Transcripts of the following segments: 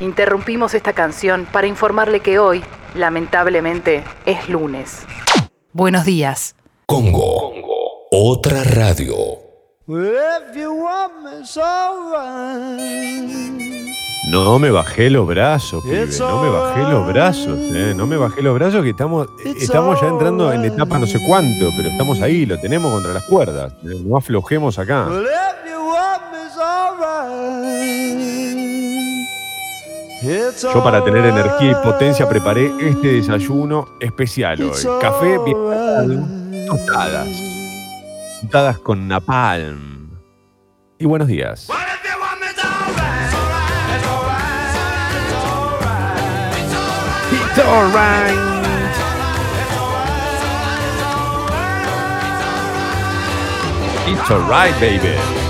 Interrumpimos esta canción para informarle que hoy, lamentablemente, es lunes. Buenos días. Congo. Otra radio. No me bajé los brazos, pibe. No me bajé los brazos, eh. No me bajé los brazos que estamos, estamos ya entrando en etapa no sé cuánto, pero estamos ahí, lo tenemos contra las cuerdas. Eh, No aflojemos acá. Yo para tener energía y potencia preparé este desayuno especial hoy. Café bien tostadas. Tostadas con napalm. Y buenos días. It's alright. It's alright, baby.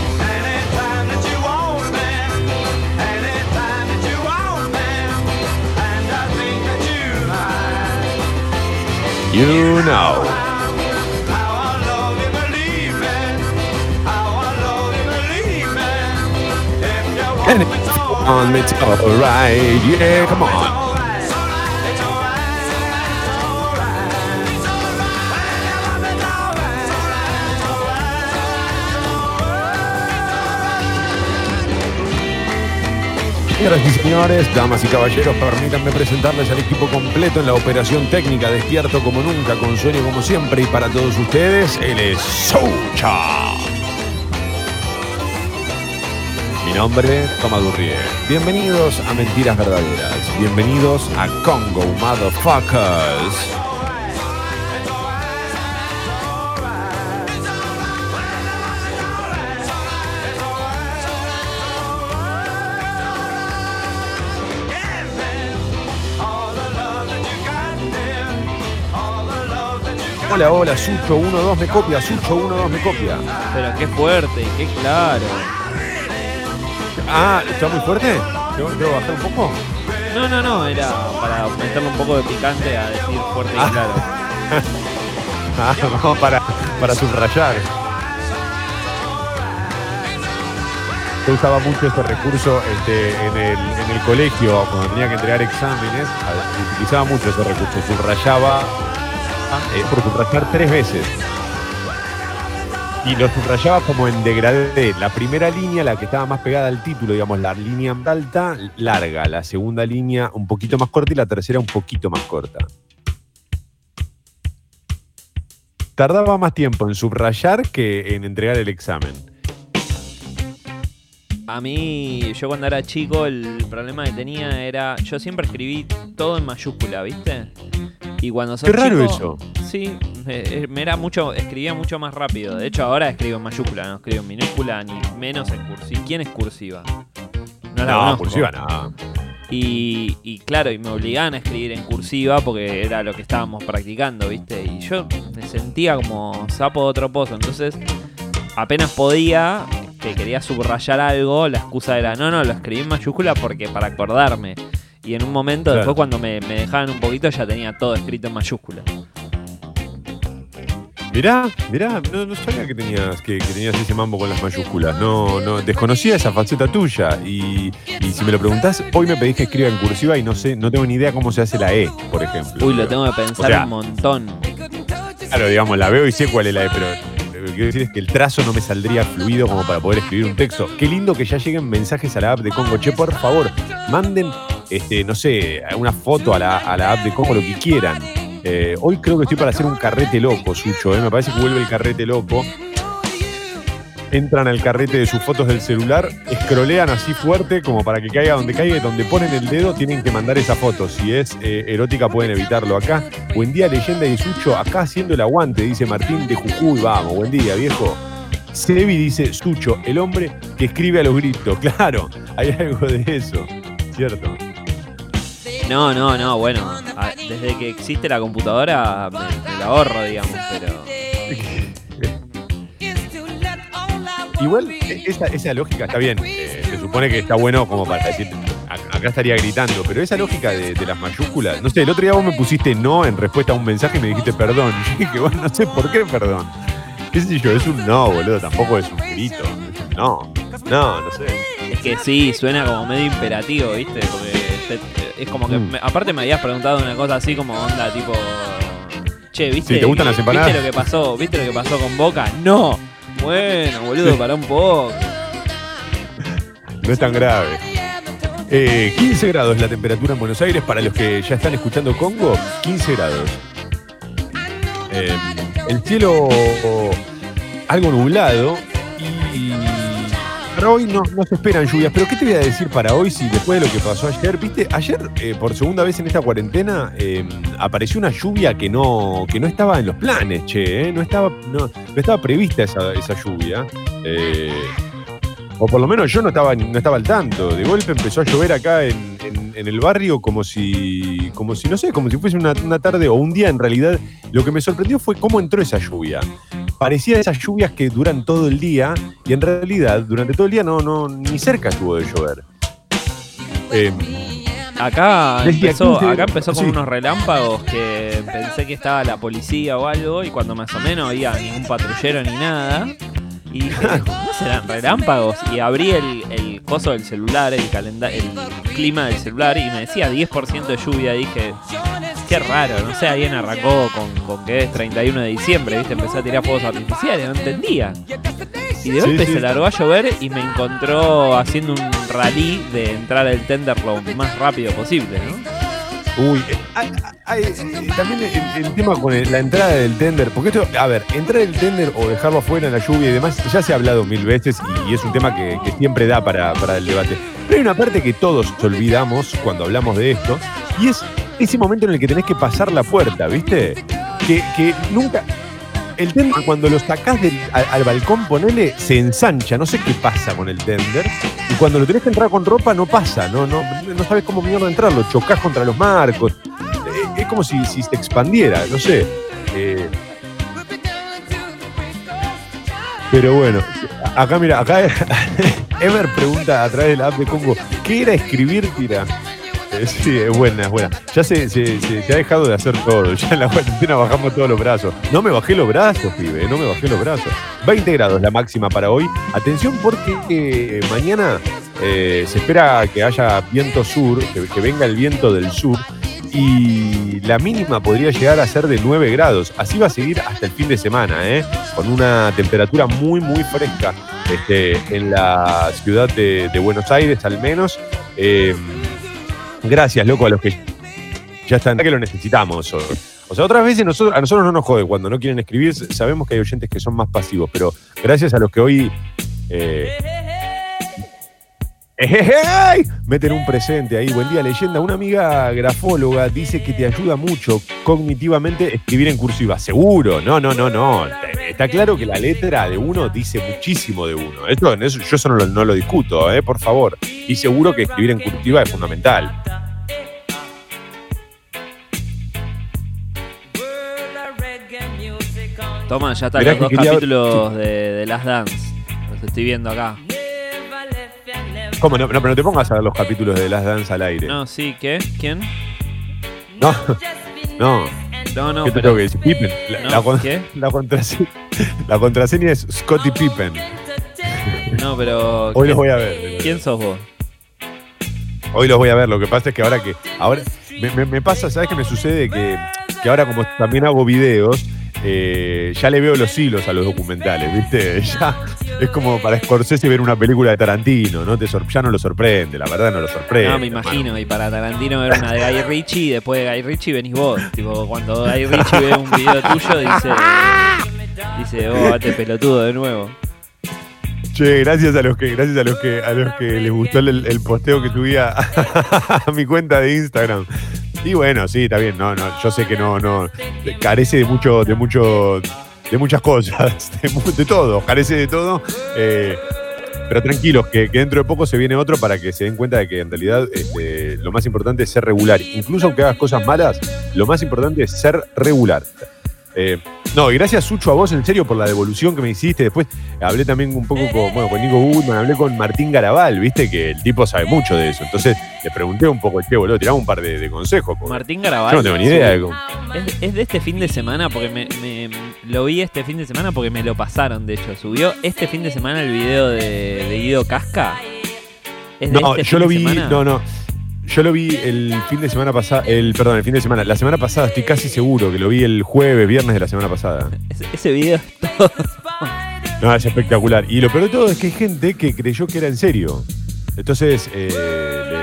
You know. And it's on, it's alright. Yeah, come on. Señoras y señores, damas y caballeros, permítanme presentarles al equipo completo en la operación técnica, despierto como nunca, con sueño como siempre, y para todos ustedes, él es Soucha. Mi nombre, Toma Durrié. Bienvenidos a Mentiras Verdaderas. Bienvenidos a Congo, Motherfuckers. Hola, hola, Sucho 1-2 me copia, Sucho 1-2 me copia. Pero qué fuerte y qué claro. Ah, ¿está muy fuerte? ¿Debo, debo bajar un poco? No, no, no, era para meterle un poco de picante a decir fuerte y Ah. claro. Ah, no, para, para subrayar. Yo usaba mucho este recurso este, en, el, en el colegio cuando tenía que entregar exámenes. Utilizaba mucho ese recurso. Subrayaba eh, por subrayar tres veces. Y lo subrayaba como en degradé. La primera línea, la que estaba más pegada al título, digamos, la línea alta, larga. La segunda línea un poquito más corta y la tercera un poquito más corta. Tardaba más tiempo en subrayar que en entregar el examen. A mí, yo cuando era chico, el problema que tenía era. Yo siempre escribí todo en mayúscula, ¿viste? Y cuando sos Qué raro chico- Sí, eh, me era mucho, escribía mucho más rápido. De hecho, ahora escribo en mayúscula, no escribo en minúscula ni menos en cursiva. ¿Quién es cursiva? No la No, cursiva no. Y, y claro, y me obligaban a escribir en cursiva porque era lo que estábamos practicando, ¿viste? Y yo me sentía como sapo de otro pozo. Entonces, apenas podía, que quería subrayar algo, la excusa era, no, no, lo escribí en mayúscula porque para acordarme. Y en un momento, Claro. después cuando me, me dejaban un poquito, ya tenía todo escrito en mayúscula. Mirá, mirá, no, no sabía que tenías, que, que tenías ese mambo con las mayúsculas. No, no, desconocía esa faceta tuya. Y, y si me lo preguntás, hoy me pedís que escriba en cursiva y no sé, no tengo ni idea cómo se hace la E, por ejemplo. Uy, lo tengo que pensar O sea, un montón. Claro, digamos, la veo y sé cuál es la E, pero lo que quiero decir es que el trazo no me saldría fluido como para poder escribir un texto. Qué lindo que ya lleguen mensajes a la app de Congo. Che, por favor, manden, este, no sé, una foto a la, a la app de Congo, lo que quieran. Eh, hoy creo que estoy para hacer un carrete loco, Sucho. eh. Me parece que vuelve el carrete loco. Entran al carrete de sus fotos del celular, escrolean así fuerte como para que caiga donde caiga donde ponen el dedo tienen que mandar esa foto. Si es eh, erótica pueden evitarlo acá. Buen día, leyenda y Sucho, acá haciendo el aguante, dice Martín de Jujuy. Vamos, buen día, viejo. Sebi dice Sucho, el hombre que escribe a los gritos. Claro, hay algo de eso, ¿cierto? No, no, no, bueno. a- Desde que existe la computadora me, me la ahorro, digamos, pero. Igual, e- esa, esa lógica está bien. eh, se supone que está bueno como para decir, "Ac- acá estaría gritando, pero esa lógica de, de las mayúsculas, no sé, el otro día vos me pusiste no en respuesta a un mensaje y me dijiste perdón. Y dije, bueno, no sé por qué perdón. ¿Qué sé yo? Es un no, boludo, tampoco es un grito. Es un no. No, no sé. Es que sí, suena como medio imperativo, ¿viste? Porque te- es como que, Mm. me- aparte me habías preguntado una cosa así como onda, tipo, che, ¿viste, Sí, ¿te gustan las empanadas? ¿viste lo que pasó? ¿Viste lo que pasó con Boca? No. Bueno, boludo, para un poco. No es tan grave. Eh, 15 grados la temperatura en Buenos Aires. Para los que ya están escuchando Congo, 15 grados. Eh, el cielo algo nublado para hoy no, se esperan lluvias. Pero ¿qué te voy a decir para hoy si después de lo que pasó ayer? Viste, ayer eh, por segunda vez en esta cuarentena eh, apareció una lluvia que no, que no estaba en los planes, che. eh, No, estaba, no, no estaba prevista esa, esa lluvia. Eh, o por lo menos yo no estaba, no estaba al tanto. De golpe empezó a llover acá en, en- en el barrio como si, como si, no sé, como si fuese una, una tarde o un día en realidad. Lo que me sorprendió fue cómo entró esa lluvia. Parecía esas lluvias que duran todo el día y en realidad durante todo el día no, no ni cerca estuvo de llover. Eh, Acá empezó, 15 acá empezó con sí. unos relámpagos que pensé que estaba la policía o algo y cuando más o menos no había ningún patrullero ni nada. Y dije, ¿no serán relámpagos? Y abrí el, el coso del celular, el, el clima del celular y me decía 10% de lluvia. Y dije, qué raro, no sé, alguien arrancó con, con que es 31 de diciembre, ¿viste? Empezó a tirar fuegos artificiales, no entendía. Y de golpe sí. se largó a llover y me encontró haciendo un rally de entrar al tender lo más rápido posible, ¿no? Uy, eh, hay- hay- eh, también el, el tema con el- la entrada del tender, porque esto, a ver, entrar el tender o dejarlo afuera en la lluvia y demás, ya se ha hablado mil veces y, y es un tema que, que siempre da para, para el debate. Pero hay una parte que todos olvidamos cuando hablamos de esto, y es ese momento en el que tenés que pasar la puerta, ¿viste? Que, nunca... El tender, cuando lo sacás al, al balcón, ponele, se ensancha, no sé qué pasa con el tender. Y cuando lo tenés que entrar con ropa, no pasa, no, no, no sabes cómo mierda entrarlo, chocás contra los marcos. Eh, es como si, si se expandiera, no sé. Eh, pero bueno, acá mira, acá Ever pregunta a través de la app de Congo, ¿qué era escribir tira? Eh, Sí, es buena, es buena. Ya se, ha dejado de hacer todo. Ya en la cuarentena bajamos todos los brazos. No me bajé los brazos, pibe, no me bajé los brazos. 20 grados la máxima para hoy. Atención porque eh, mañana eh, se espera que haya viento sur, que, que venga el viento del sur. Y la mínima podría llegar a ser de 9 grados. Así va a seguir hasta el fin de semana, ¿eh? con una temperatura muy, muy fresca este, en la ciudad de, de Buenos Aires, al menos. Eh, gracias, loco, a los que ya están, que lo necesitamos. O, sea, otras veces nosotros, a nosotros no nos jode cuando no quieren escribir. Sabemos que hay oyentes que son más pasivos, pero gracias a los que hoy. eh, ¡Ejejey! Meten un presente ahí. Buen día, leyenda. Una amiga grafóloga dice que te ayuda mucho cognitivamente escribir en cursiva. Seguro, no, no, no, no. Está claro que la letra de uno dice muchísimo de uno. Esto, eso- yo eso no lo, no lo discuto, ¿eh? por favor. Y seguro que escribir en cursiva es fundamental. Toma, ya están Mirá los dos quería- capítulos de, de Las Dance. Los estoy viendo acá. ¿Cómo? No, no, pero no te pongas a ver los capítulos de Las Dance al aire. No, sí, ¿qué? ¿Quién? No, no. No, no, ¿Qué te pero. tengo que decir? Pippen. La, No, la con- ¿Qué? la contraseña, la contraseña es Scotty Pippen. No, pero. Hoy los ¿quién- voy a ver. ¿Quién sos vos? Hoy los voy a ver. Lo que pasa es que ahora que. Ahora me, me- me pasa, ¿sabes qué me sucede? Que, que ahora, como también hago videos, eh, ya le veo los hilos a los documentales, ¿viste? Ya es como para Scorsese ver una película de Tarantino, ¿no? Te ya no lo sorprende, la verdad no lo sorprende. No, me imagino. Y para Tarantino ver una de Guy Ritchie y después de Guy Ritchie venís vos. Tipo, cuando Guy Ritchie ve un video tuyo, dice. Dice, oh, este pelotudo de nuevo. Che, gracias a los que, gracias a los que, a los que les gustó el, el posteo que subía a mi cuenta de Instagram. Y bueno, sí, está bien, no, no, yo sé que no, no, carece de mucho, de mucho, de muchas cosas, de, todo, carece de todo. eh, pero tranquilos, que, que dentro de poco se viene otro para que se den cuenta de que en realidad este, lo más importante es ser regular. Incluso aunque hagas cosas malas, lo más importante es ser regular. Eh, no, y gracias Sucho a vos, en serio, por la devolución que me hiciste. Después hablé también un poco con, bueno, con Nico Goodman, hablé con Martín Garabal, viste que el tipo sabe mucho de eso. Entonces le pregunté un poco, che, boludo, tirame un par de, de consejos. porque Martín yo Garabal. no tengo ni idea de cómo. Es, es de este fin de semana porque me, me- lo vi este fin de semana porque me lo pasaron, de hecho. Subió este fin de semana el video de, de Guido Casca. ¿Es de No, este yo lo vi, semana? no, no. Yo lo vi el fin de semana pasado, el, perdón, el fin de semana, la semana pasada, estoy casi seguro que lo vi el jueves, viernes de la semana pasada. Ese, ese video es todo. No, es espectacular. Y lo peor de todo es que hay gente que creyó que era en serio. Entonces, eh,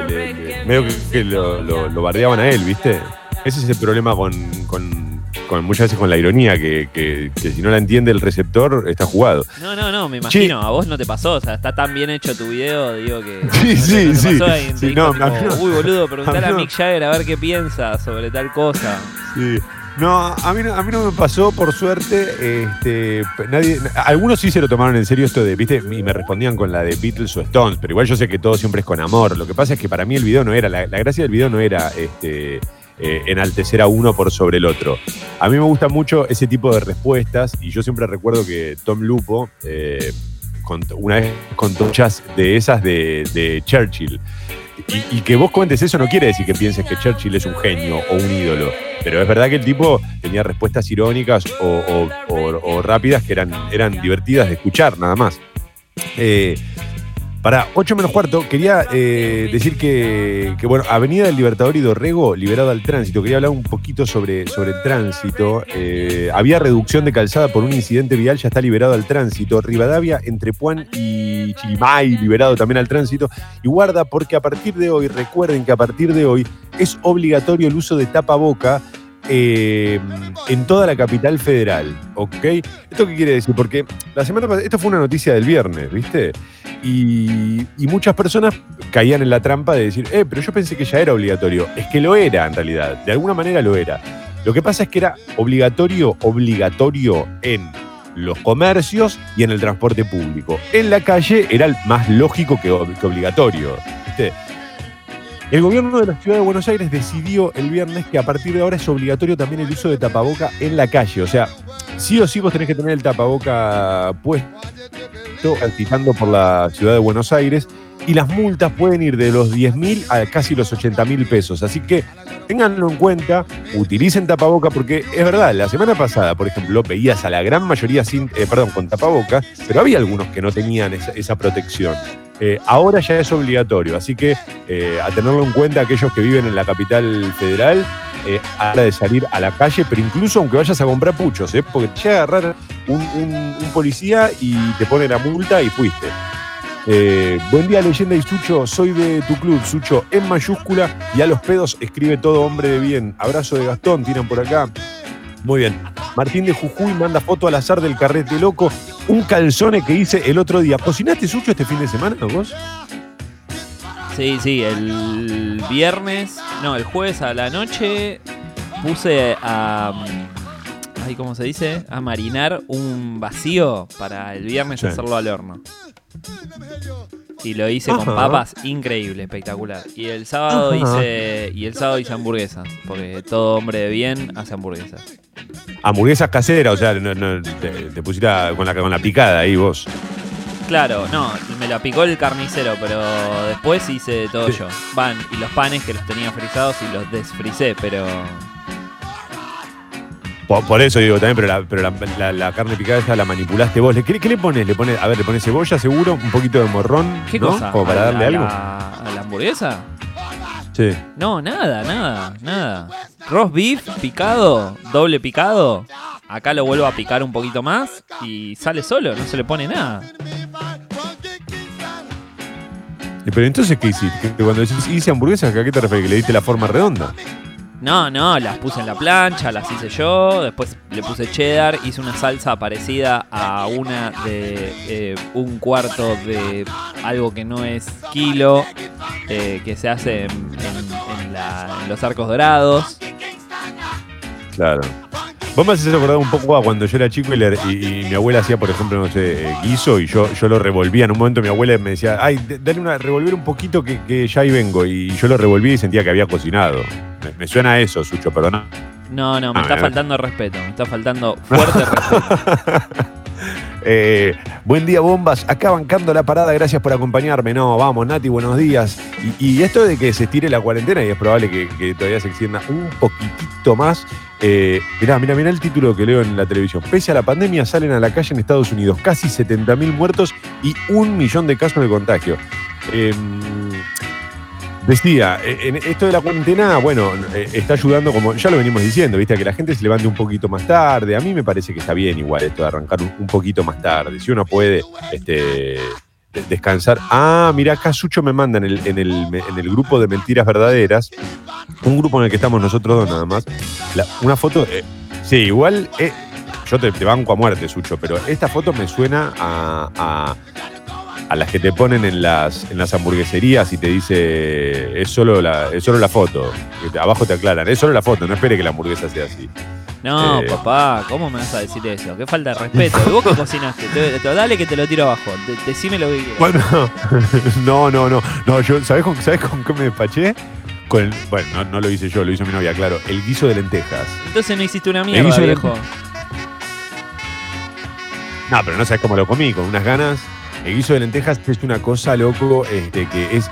le- le- le- medio que, que lo, lo- lo bardeaban a él, ¿viste? Ese es el problema con, con- con- muchas veces con la ironía, que, que- que si no la entiende el receptor, está jugado. No, no, no, me imagino. A vos no te pasó. O sea, está tan bien hecho tu video, digo que. Sí, sí, no sí. pasó ahí, te Sí, dijo no, tipo. Uy, boludo, preguntale A. Mick Jagger a ver qué piensa sobre tal cosa. Sí. No, a mí, no- a mí no me pasó, por suerte. Este, nadie, algunos sí se lo tomaron en serio esto de, ¿viste? Y me respondían con la de Beatles o Stones, pero igual yo sé que todo siempre es con amor. Lo que pasa es que para mí el video no era, la, la gracia del video no era este, eh, enaltecer a uno por sobre el otro. A mí me gusta mucho ese tipo de respuestas y yo siempre recuerdo que Tom Lupo eh, contó- una vez contó muchas de esas de, Churchill. Y, que vos cuentes eso no quiere decir que pienses que Churchill es un genio o un ídolo. Pero es verdad que el tipo tenía respuestas irónicas o rápidas que eran, eran divertidas de escuchar, nada más. Eh, para 8 menos cuarto, quería eh, decir que, bueno, Avenida del Libertador y Dorrego, liberado al tránsito. Quería hablar un poquito sobre, sobre el tránsito. Eh, había reducción de calzada por un incidente vial, ya está liberado al tránsito. Rivadavia, entre Puan y Chilimay, liberado también al tránsito. Y guarda, porque a partir de hoy, recuerden que a partir de hoy es obligatorio el uso de tapaboca eh, en toda la capital federal, ¿ok? ¿Esto qué quiere decir? Porque la semana pasada, esto fue una noticia del viernes, ¿viste? Y, y muchas personas caían en la trampa de decir, eh, pero yo pensé que ya era obligatorio. Es que lo era en realidad, de alguna manera lo era. Lo que pasa es que era obligatorio, obligatorio en los comercios y en el transporte público. En la calle era más lógico que obligatorio, ¿viste? El gobierno de la ciudad de Buenos Aires decidió el viernes que a partir de ahora es obligatorio también el uso de tapaboca en la calle. O sea, sí o sí vos tenés que tener el tapaboca puesto transitando por la ciudad de Buenos Aires y las multas pueden ir de los 10 mil a casi los 80 mil pesos. Así que ténganlo en cuenta, utilicen tapaboca porque es verdad, la semana pasada, por ejemplo, veías a la gran mayoría sin, eh, perdón, con tapaboca, pero había algunos que no tenían esa protección. Eh, ahora ya es obligatorio, así que eh, a tenerlo en cuenta aquellos que viven en la capital federal eh, a la de salir a la calle, pero incluso aunque vayas a comprar puchos, ¿eh? porque te llega a agarrar un, un- policía y te pone la multa y fuiste. Buen día, leyenda y Sucho. Soy de tu club, Sucho, en mayúscula y a los pedos escribe todo hombre de bien. Abrazo de Gastón, tiran por acá. Muy bien. Martín de Jujuy manda foto al azar del carrete loco. Un calzone que hice el otro día. ¿Cocinaste Sucho este fin de semana vos? Sí, sí, el viernes, no, el jueves a la noche puse a. mm, Ay, ¿Cómo se dice? A marinar un vacío para el viernes Sí. hacerlo al horno. Y lo hice con papas, increíble, espectacular. Y el sábado Ajá. hice. Y el sábado hice hamburguesas. Porque todo hombre de bien hace hamburguesas. Hamburguesas caseras, o sea, no- no, te, te pusiste con la, con la picada ahí vos. Claro, no, me la picó el carnicero, pero después hice todo Sí. yo. Van, y los panes que los tenía frisados y los desfrisé, pero. Por, por eso digo también, pero, la, pero la, la- la carne picada esa la manipulaste vos. ¿Le- ¿Qué, qué le pones? ¿Le pones? A ver, le pones cebolla seguro, un poquito de morrón, ¿Qué ¿no? cosa? Como para ¿A darle la- algo. ¿A la hamburguesa? Sí. No, nada, nada, nada. Roast beef picado, doble picado. Acá lo vuelvo a picar un poquito más y sale solo, no se le pone nada. Pero entonces, ¿qué hiciste? Cuando decís hice hamburguesas, ¿a qué te refieres? ¿Que le diste la forma redonda? No, no, las puse en la plancha, las hice yo, después le puse cheddar, hice una salsa parecida a una de eh, un cuarto de algo que no es kilo, eh, que se hace en, la- en los arcos dorados. Claro. Vos me haces acordar un poco a cuando yo era chico y, le- y- y mi abuela hacía, por ejemplo, no sé, eh, guiso y yo, yo lo revolvía. En un momento mi abuela me decía, ay, dale una, revolver un poquito que, que ya ahí vengo. Y yo lo revolví y sentía que había cocinado. Me, me suena a eso, Sucho, perdona. No, no, me Ah, está faltando respeto, me está faltando fuerte respeto. Eh, buen día, bombas. Acá bancando la parada, gracias por acompañarme. No, vamos, Nati, buenos días. Y, esto de que se estire la cuarentena, y es probable que, que todavía se extienda un poquitito más. Eh, mirá, mirá, mirá el título que leo en la televisión. Pese a la pandemia, salen a la calle en Estados Unidos casi 70.000 muertos y un millón de casos de contagio. Eh, Decía, eh, en esto de la cuarentena, bueno, eh, está ayudando, como ya lo venimos diciendo, ¿viste? A que la gente se levante un poquito más tarde. A mí me parece que está bien igual esto de arrancar un, poquito más tarde. Si uno puede este, de- descansar. Ah, mira, acá Sucho me manda en el, en, el, en el grupo de mentiras verdaderas, un grupo en el que estamos nosotros dos nada más, una foto. eh, sí, igual. yo te, te banco a muerte, Sucho, pero esta foto me suena a- a las que te ponen en las, en las hamburgueserías y te dice es solo la, es solo la foto. Abajo te aclaran, es solo la foto, no espere que la hamburguesa sea así. No, Eh. papá, ¿cómo me vas a decir eso? Qué falta de respeto. ¿Y vos que cocinaste? Te- te- dale que te lo tiro abajo. De- decime lo que quieras. Bueno, no, no, no. No, yo, ¿sabés con, ¿sabés con qué me despaché? Con el- bueno, no, no lo hice yo, lo hizo mi novia, claro. El guiso de lentejas. Entonces no hiciste una mierda, viejo. No, pero no sabes cómo lo comí, con unas ganas. El guiso de lentejas es una cosa, loco, este, que es...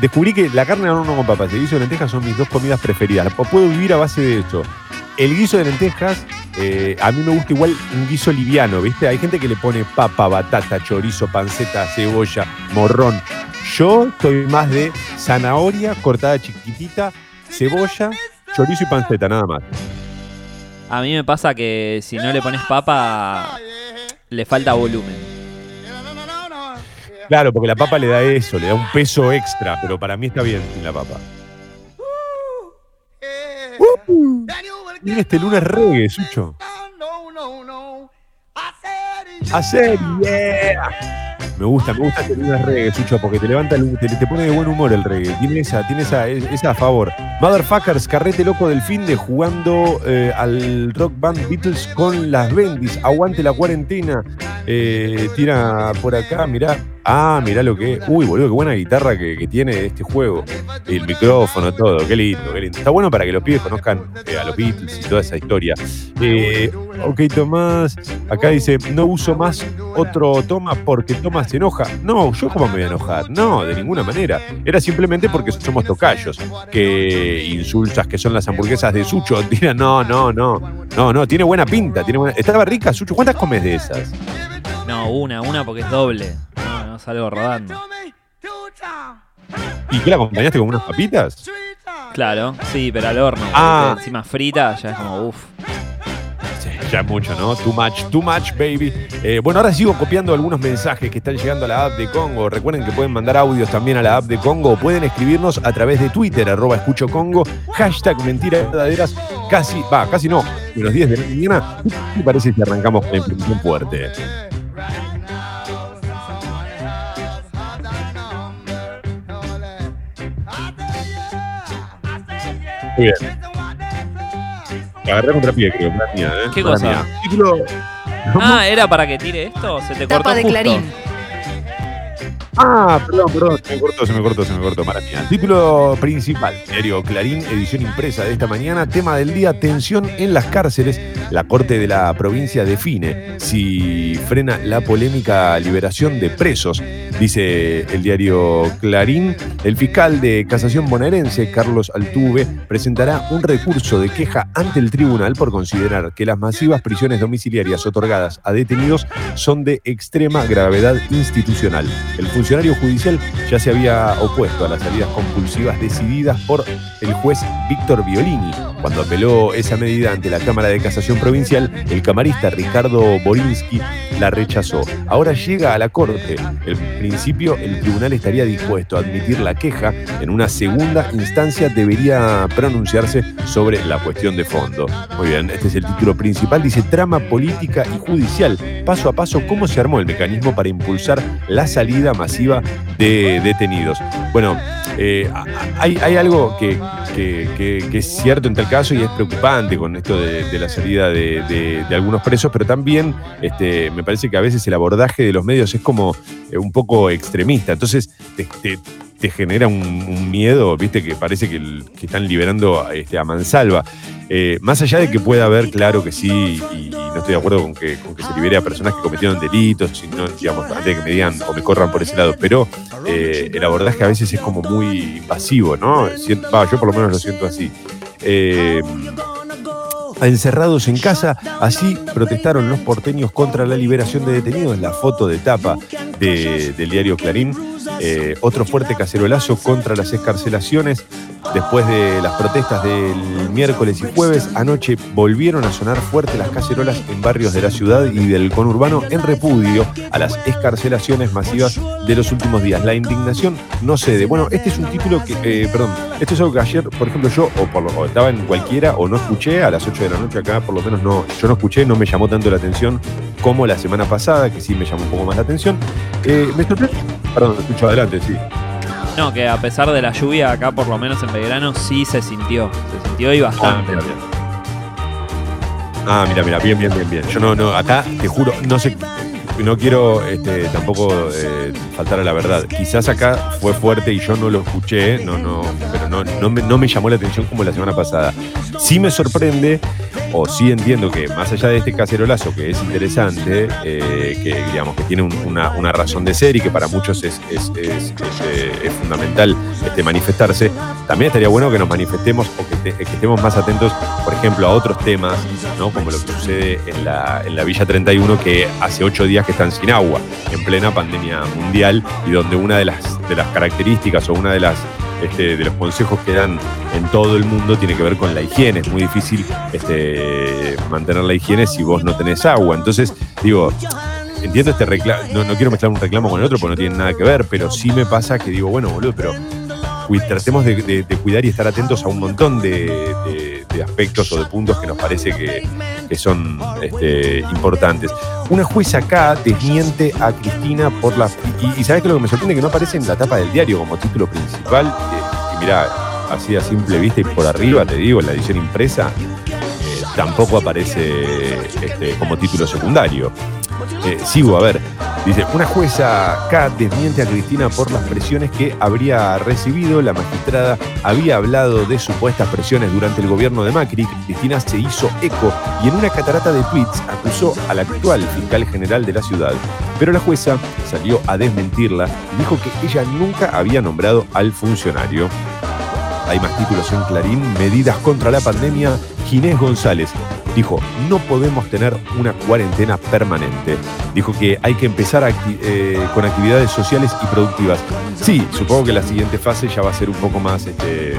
Descubrí que la carne no, no con papas, el guiso de lentejas son mis dos comidas preferidas. Puedo vivir a base de esto. El guiso de lentejas, eh, a mí me gusta igual un guiso liviano, ¿viste? Hay gente que le pone papa, batata, chorizo, panceta, cebolla, morrón. Yo soy más de zanahoria cortada chiquitita, cebolla, chorizo y panceta, nada más. A mí me pasa que si no le pones papa, le falta volumen. Claro, porque la papa le da eso, le da un peso extra, pero para mí está bien sin la papa. Mira este lunes reggae, Sucho. Hacer, yeah. Me gusta, me gusta este lunes reggae, Sucho, porque te levanta, el- te, te pone de buen humor el reggae. Tiene esa, tiene esa, esa a favor. Motherfuckers, carrete loco del fin de jugando eh, al rock band Beatles con las bendis. Aguante la cuarentena. Eh, tira por acá, mirá. Ah, mirá lo que es. Uy, boludo, qué buena guitarra que, que tiene este juego. El micrófono, todo. Qué lindo, qué lindo. Está bueno para que los pibes conozcan eh, a los Beatles y toda esa historia. Eh, ok, Tomás. Acá dice, no uso más otro Tomás porque Tomás se enoja. No, yo cómo me voy a enojar. No, de ninguna manera. Era simplemente porque somos tocayos. Que insultas que son las hamburguesas de Sucho. No, no, no. No, no, tiene buena pinta. Tiene buena... Estaba rica, Sucho. ¿Cuántas comes de esas? No, una, una porque es doble. No salgo rodando. ¿Y qué la acompañaste con unas papitas? Claro, sí, pero al horno. Ah. Encima frita, ya es como uff. Sí, ya es mucho, ¿no? Too much, too much, baby. Eh, bueno, ahora sigo copiando algunos mensajes que están llegando a la app de Congo. Recuerden que pueden mandar audios también a la app de Congo o pueden escribirnos a través de Twitter, arroba escucho Congo, hashtag mentiras verdaderas, casi, va, casi no, menos 10 de la mañana. Me parece que arrancamos con la información fuerte. Muy bien. Agarré contra pie, creo, mía, ¿eh? ¿Qué cosa? Título- Ah, ¿era para que tire esto? ¿Se te cortó Tapa de justo? Clarín. Ah, perdón, perdón, se me cortó, se me cortó, se me cortó, mala mía. Título principal, diario Clarín, edición impresa de esta mañana, tema del día, tensión en las cárceles. La Corte de la provincia define si frena la polémica liberación de presos, dice el diario Clarín. El fiscal de casación bonaerense, Carlos Altuve, presentará un recurso de queja ante el tribunal por considerar que las masivas prisiones domiciliarias otorgadas a detenidos son de extrema gravedad institucional. Funcionario judicial ya se había opuesto a las salidas compulsivas decididas por el juez Víctor Violini. Cuando apeló esa medida ante la Cámara de Casación Provincial, el camarista Ricardo Borinsky la rechazó. Ahora llega a la Corte. En principio, el tribunal estaría dispuesto a admitir la queja. En una segunda instancia debería pronunciarse sobre la cuestión de fondo. Muy bien, este es el título principal. Dice trama política y judicial. Paso a paso, cómo se armó el mecanismo para impulsar la salida masiva de detenidos. Bueno, eh, hay, algo que, que- es cierto en tal caso y es preocupante con esto de, la salida de, de- algunos presos, pero también este, me parece que a veces el abordaje de los medios es como eh, un poco extremista. Entonces te, te- te genera un, miedo, viste, que parece que, están liberando este, a mansalva. Eh, más allá de que pueda haber, claro que sí, y, no estoy de acuerdo con que, se libere a personas que cometieron delitos, sino, digamos, antes de que me digan o me corran por ese lado, pero eh, el abordaje a veces es como muy invasivo, ¿no? Siento- yo por lo menos lo siento así. Eh, encerrados en casa, así protestaron los porteños contra la liberación de detenidos, la foto de tapa de- del diario Clarín. Eh, otro fuerte cacerolazo contra las escarcelaciones. Después de las protestas del miércoles y jueves, anoche volvieron a sonar fuerte las cacerolas en barrios de la ciudad y del conurbano en repudio a las escarcelaciones masivas de los últimos días. La indignación no cede. Bueno, este es un título que, eh, perdón, esto es algo que ayer, por ejemplo, yo o, por o estaba en cualquiera o no escuché a las 8 de la noche acá, por lo menos no, yo no escuché, no me llamó tanto la atención como la semana pasada, que sí me llamó un poco más la atención. Eh, me sorprende, perdón, escucho adelante, sí. No, que a pesar de la lluvia, acá por lo menos en Belgrano sí se sintió. Se sintió y bastante. Ah, mira, Ah, mira, mira, bien, bien, bien, bien. Yo no, no, acá te juro, no sé, no quiero este, tampoco eh, faltar a la verdad. Quizás acá fue fuerte y yo no lo escuché, no, no, pero no, no, me, no me llamó la atención como la semana pasada. Sí me sorprende, o sí entiendo que más allá de este cacerolazo que es interesante, eh, que digamos que tiene un- una, razón de ser y que para muchos es, es- eh, es fundamental este, manifestarse, también estaría bueno que nos manifestemos o que, que estemos más atentos, por ejemplo, a otros temas, ¿no? como lo que sucede en la, en la Villa 31, que hace ocho días que están sin agua, en plena pandemia mundial, y donde una de las, de las características o una de las este, de los consejos que dan en todo el mundo tiene que ver con la higiene. Es muy difícil este, mantener la higiene si vos no tenés agua. Entonces, digo, entiendo este reclamo, no, no quiero mezclar un reclamo con el otro porque no tiene nada que ver, pero sí me pasa que digo, bueno, boludo, pero tratemos de, cuidar y estar atentos a un montón de, aspectos o de puntos que nos parece que, que son este, importantes. Una jueza acá desmiente a Cristina por la... Y, y ¿sabes qué es lo que me sorprende? Que no aparece en la tapa del diario como título principal. Y mirá, así a simple vista y por arriba, te digo, en la edición impresa, eh, tampoco aparece este, como título secundario. Eh, sigo, a ver. Dice, una jueza acá desmiente a Cristina por las presiones que habría recibido. La magistrada había hablado de supuestas presiones durante el gobierno de Macri. Cristina se hizo eco y en una catarata de tweets acusó al actual fiscal general de la ciudad. Pero la jueza salió a desmentirla y dijo que ella nunca había nombrado al funcionario. Hay más títulos en Clarín. Medidas contra la pandemia. Ginés González dijo, no podemos tener una cuarentena permanente. Dijo que hay que empezar eh, con actividades sociales y productivas. Sí, supongo que la siguiente fase ya va a ser un poco más, este,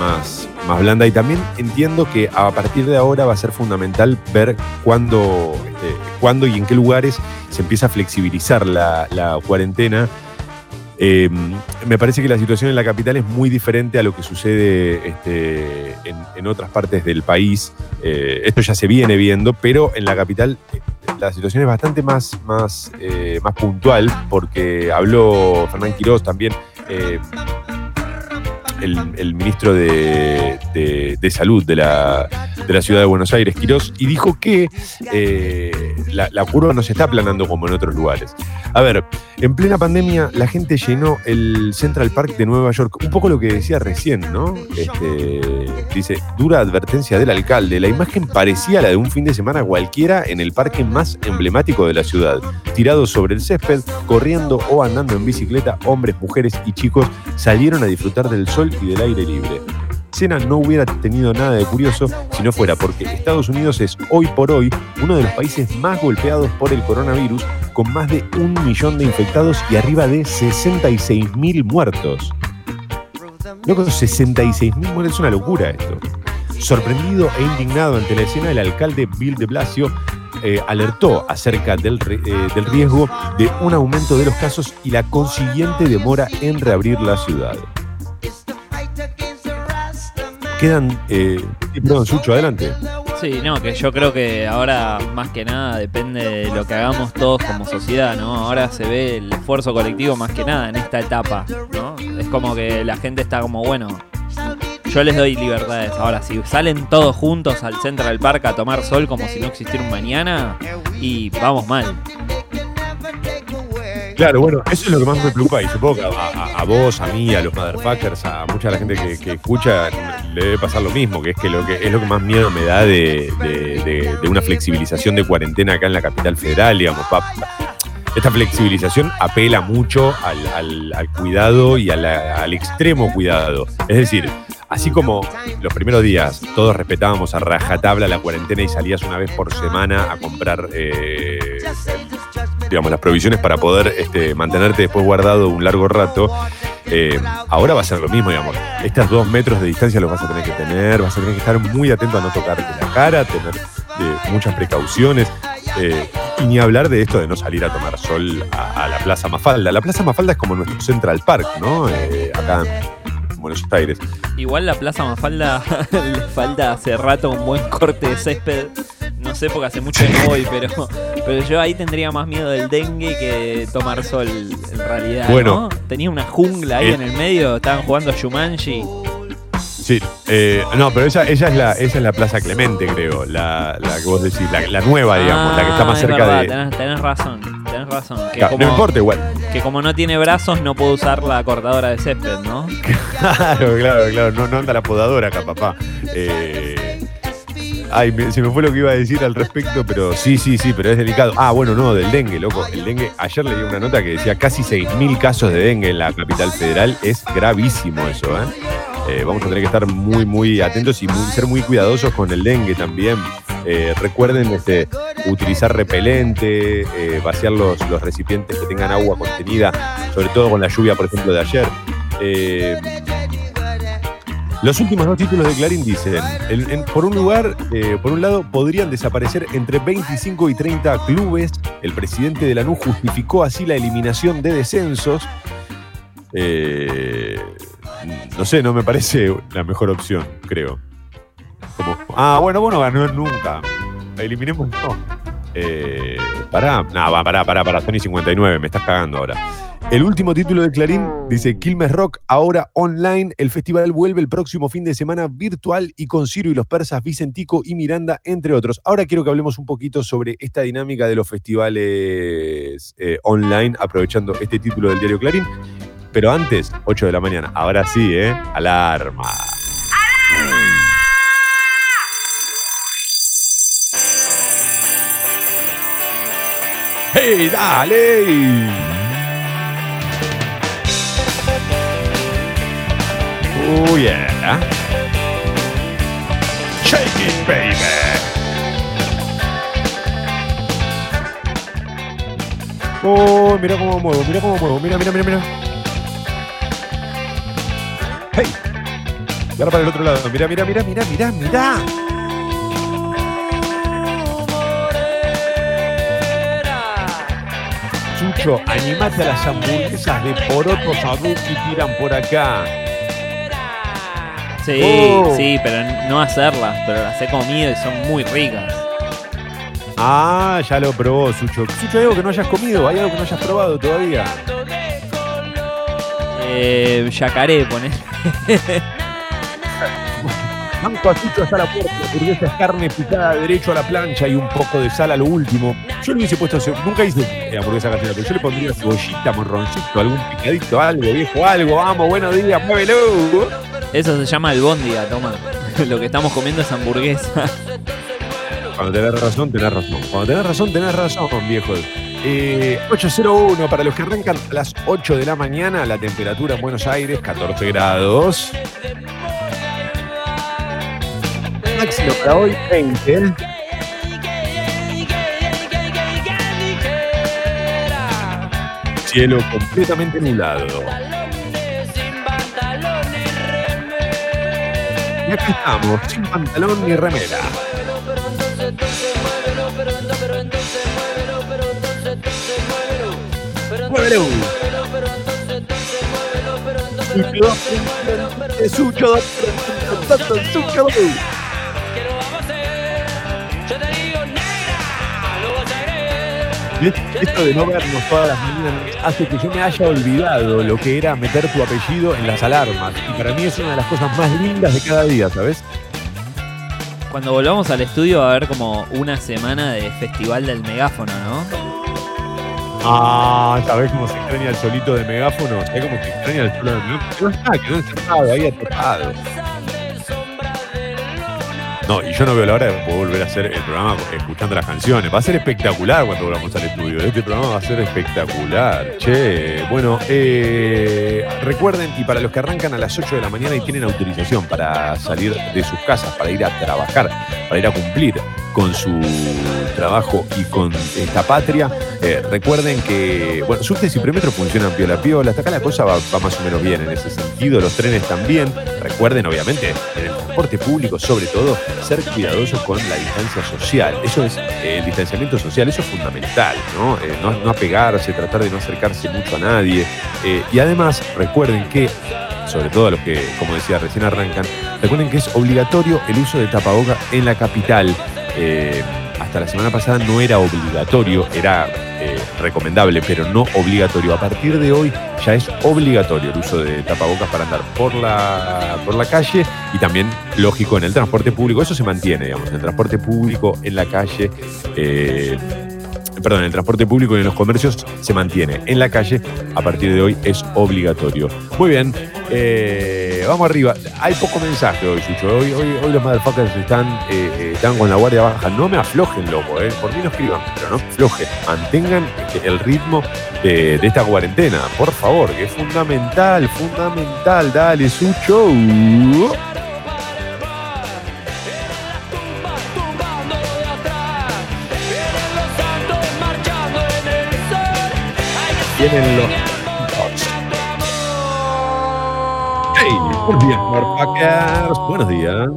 más, más blanda. Y también entiendo que a partir de ahora va a ser fundamental ver cuándo, este, y en qué lugares se empieza a flexibilizar la cuarentena. Eh, me parece que la situación en la capital es muy diferente a lo que sucede este, en, otras partes del país. Eh, esto ya se viene viendo, pero en la capital eh, la situación es bastante más, más, eh, más puntual porque habló Fernán Quirós también. El, ministro de, Salud de la, ciudad de Buenos Aires, Quirós, y dijo que eh, la, la curva no se está aplanando como en otros lugares. A ver, en plena pandemia la gente llenó el Central Park de Nueva York. Un poco lo que decía recién, ¿no? Este, dice, dura advertencia del alcalde. La imagen parecía la de un fin de semana cualquiera en el parque más emblemático de la ciudad. Tirados sobre el césped, corriendo o andando en bicicleta, hombres, mujeres y chicos salieron a disfrutar del sol y del aire libre. Cena no hubiera tenido nada de curioso si no fuera porque Estados Unidos es hoy por hoy uno de los países más golpeados por el coronavirus, con más de un millón de infectados y arriba de 66 mil muertos. Loco, 66 mil muertos, es una locura esto. Sorprendido e indignado ante la escena, el alcalde Bill de Blasio eh, alertó acerca eh, del riesgo de un aumento de los casos y la consiguiente demora en reabrir la ciudad. Quedan. Eh, perdón, Sucho, adelante. Sí, no, que yo creo que ahora más que nada depende de lo que hagamos todos como sociedad, ¿no? Ahora se ve el esfuerzo colectivo más que nada en esta etapa, ¿no? Es como que la gente está como, bueno, yo les doy libertades. Ahora, si salen todos juntos al Central Park a tomar sol como si no existiera un mañana, y vamos mal. Claro, bueno, eso es lo que más me preocupa y supongo que a, vos, a mí, a los motherfuckers, a mucha de la gente que, escucha le debe pasar lo mismo, que es que lo que es lo que más miedo me da de, una flexibilización de cuarentena acá en la capital federal, digamos. pa- esta flexibilización apela mucho al, cuidado y al extremo cuidado. Es decir, así como los primeros días todos respetábamos a rajatabla la cuarentena y salías una vez por semana a comprar eh, digamos, las provisiones para poder este, mantenerte después guardado un largo rato. Eh, ahora va a ser lo mismo, digamos. Estos dos metros de distancia los vas a tener que tener, vas a tener que estar muy atento a no tocarte la cara, tener eh, muchas precauciones. eh, y ni hablar de esto de no salir a tomar sol a, a la Plaza Mafalda. La Plaza Mafalda es como nuestro Central Park, ¿no? Acá en Buenos Aires. Igual la Plaza Mafalda le falta hace rato un buen corte de césped. No sé porque hace mucho que no voy, pero, pero yo ahí tendría más miedo del dengue que de tomar sol en realidad. Bueno. ¿no? Tenía una jungla ahí Eh. en el medio, estaban jugando a Shumanji. Sí, eh, no, pero ella, ella es la, esa es la Plaza Clemente, creo, la, la que vos decís, la, la nueva, digamos, la que está Ah, más es cerca verdad, de. Tenés, tenés razón, tenés razón. Que, Claro, como, No importa igual. que como no tiene brazos no puede usar la cortadora de césped, ¿no? Claro, claro, claro. No, no anda la podadora acá, papá. Eh, ay, se me fue lo que iba a decir al respecto, pero sí, sí, sí, pero es delicado. Ah, bueno, no, del dengue, loco. El dengue, ayer leí una nota que decía casi 6.000 casos de dengue en la capital federal. Es gravísimo eso, ¿eh? Eh, vamos a tener que estar muy, muy atentos y ser muy cuidadosos con el dengue también. Eh, recuerden este, utilizar repelente, eh, vaciar los, los recipientes que tengan agua contenida, sobre todo con la lluvia, por ejemplo, de ayer. Eh, los últimos dos títulos de Clarín dicen, en- en- por un lugar, eh, por un lado, podrían desaparecer entre 25 y 30 clubes. El presidente de Lanús justificó así la eliminación de descensos. Eh, no sé, no me parece la mejor opción, creo. Ah, bueno, vos no ganó nunca. Eliminemos, no. Eh, pará, pará, pará, pará, Sony 59, me estás cagando ahora. El último título de Clarín dice Quilmes Rock, ahora online. El festival vuelve el próximo fin de semana virtual y con Ciro y los persas, Vicentico y Miranda, entre otros. Ahora quiero que hablemos un poquito sobre esta dinámica de los festivales eh, online, aprovechando este título del diario Clarín. Pero antes, 8 de la mañana. Ahora sí, ¿eh? Alarma. ¡Hey, dale! Oh, yeah. Shake it, baby. Oh, mira cómo muevo, mira cómo muevo, mira, mira, mira, mira. ¡Hey! Y ahora para el otro lado, mira, mira, mira, mira, mira, mira. Chucho, animate a las hamburguesas de porotos a que tiran por acá. Sí, Oh. sí, pero no hacerlas, pero las he comido y son muy ricas. Ah, ya lo probó, Sucho. Sucho, hay algo que no hayas comido, hay algo que no hayas probado todavía. Eh, yacaré, poner. A Sucho hasta la puerta, hamburguesas, carne picada derecho a la plancha y un poco de sal a lo último. Yo le hubiese puesto, nunca hice hamburguesa casera, pero yo le pondría cebollita, morroncito, algún picadito, algo, viejo, algo. Vamos, buenos días, muévelo. Eso se llama albóndiga, toma. Lo que estamos comiendo es hamburguesa. Cuando tenés razón, tenés razón. Cuando tenés razón, tenés razón, viejo. Eh, 801 para los que arrancan a las 8 de la mañana, la temperatura en Buenos Aires, 14 grados. Máximo para hoy, 20. Cielo completamente nublado. Y aquí estamos, sin pantalón ni remera. Muévelo. Sucho, sucho. Esto de no vernos todas las mañanas hace que yo me haya olvidado lo que era meter tu apellido en las alarmas. Y para mí es una de las cosas más lindas de cada día, ¿sabes? Cuando volvamos al estudio va a haber como una semana de festival del megáfono, ¿no? Ah, ¿sabés cómo se extraña el solito de megáfono? ¿Sabés cómo se extraña el solo de megáfono? No está, quedó encerrado ahí atrapado. No, y yo no veo la hora de volver a hacer el programa escuchando las canciones. Va a ser espectacular cuando volvamos al estudio. Este programa va a ser espectacular. Che, bueno, eh, recuerden, y para los que arrancan a las 8 de la mañana y tienen autorización para salir de sus casas, para ir a trabajar, para ir a cumplir con su trabajo y con esta patria, eh, recuerden que, bueno, subtes y premetros funcionan piola piola. Hasta acá la cosa va, más o menos bien en ese sentido. Los trenes también. Recuerden, obviamente, en el transporte público, sobre todo, ser cuidadosos con la distancia social. Eso es eh, el distanciamiento social, eso es fundamental, ¿no? Eh, no, no apegarse, tratar de no acercarse mucho a nadie. Y además, recuerden que, sobre todo a los que, como decía, recién arrancan, recuerden que es obligatorio el uso de tapaboca en la capital. Eh, hasta la semana pasada no era obligatorio, era eh, recomendable, pero no obligatorio. A partir de hoy ya es obligatorio el uso de tapabocas para andar por la, por la calle y también, lógico, en el transporte público. Eso se mantiene, digamos, en el transporte público, en la calle. eh, Perdón, en el transporte público y en los comercios se mantiene. En la calle, a partir de hoy, es obligatorio. Muy bien, eh, vamos arriba. Hay poco mensaje hoy, Sucho. Hoy, hoy, hoy los motherfuckers están, eh, eh, están con la guardia baja. No me aflojen, loco, eh. Por mí no escriban, pero no aflojen. Mantengan el ritmo de, de esta cuarentena, por favor, que es fundamental, fundamental. Dale, Sucho. Vienen los. Buenos días, motherfuckers. Buenos días.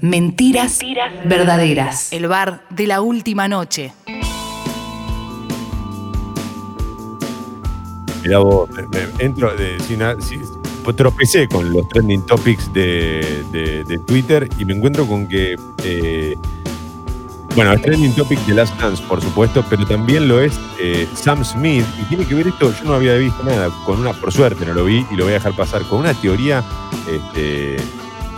Mentiras, verdaderas. El bar de la última noche. Mirá vos, me- me- entro de, sin a- si- tropecé con los trending topics de, de- de Twitter y me encuentro con que, eh, bueno, es trending topic de Last Dance, por supuesto, pero también lo es eh, Sam Smith y tiene que ver esto, yo no había visto nada, con una, por suerte no lo vi y lo voy a dejar pasar, con una teoría este,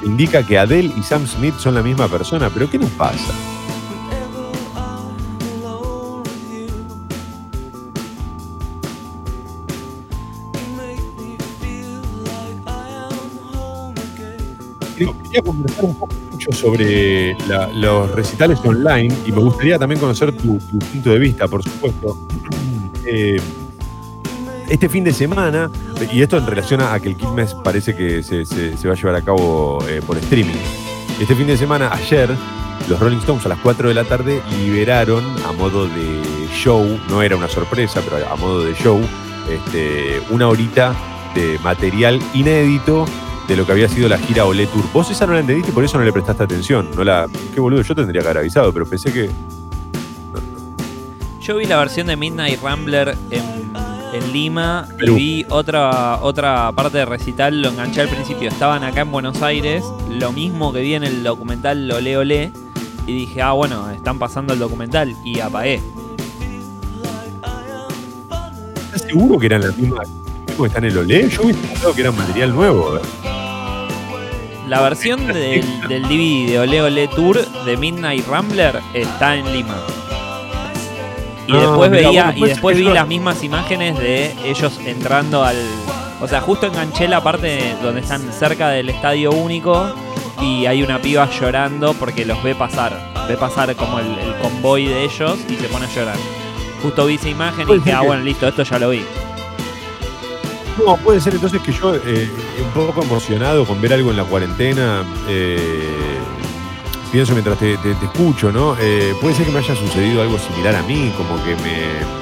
que indica que Adele y Sam Smith son la misma persona, pero ¿qué nos pasa? Quería conversar un poco sobre los recitales online y me gustaría también conocer tu, punto de vista, por supuesto. Eh, este fin de semana, y esto en relación a que el Quilmes parece que se, se- se va a llevar a cabo eh, por streaming. Este fin de semana, ayer, los Rolling Stones a las 4 de la tarde liberaron a modo de show, no era una sorpresa, pero a modo de show, este, una horita de material inédito de lo que había sido la gira Olé Tour. Vos esa no la entendiste y por eso no le prestaste atención. No la, qué boludo, yo tendría que haber avisado, pero pensé que. Yo vi la versión de Midnight Rambler en, en Lima Perú. y vi otra, otra parte de recital, lo enganché al principio. Estaban acá en Buenos Aires, lo mismo que vi en el documental Olé Olé. Y dije, ah, bueno, están pasando el documental y apagué. ¿Estás seguro que eran las mismas que están en el Olé? Yo hubiese pensado que era material nuevo. ¿eh? La versión del, del DVD de Olé Olé Tour de Midnight Rambler está en Lima. Y Ah, después veía, bueno, y pues después yo- vi las mismas imágenes de ellos entrando al. O sea, justo enganché la parte donde están cerca del estadio único y hay una piba llorando porque los ve pasar. Ve pasar como el, el convoy de ellos y se pone a llorar. Justo vi esa imagen y dije, ah, bueno, listo, esto ya lo vi. No, puede ser entonces que yo, eh, un poco emocionado con ver algo en la cuarentena, eh, pienso mientras te, escucho, ¿no? Eh, puede ser que me haya sucedido algo similar a mí, como que me.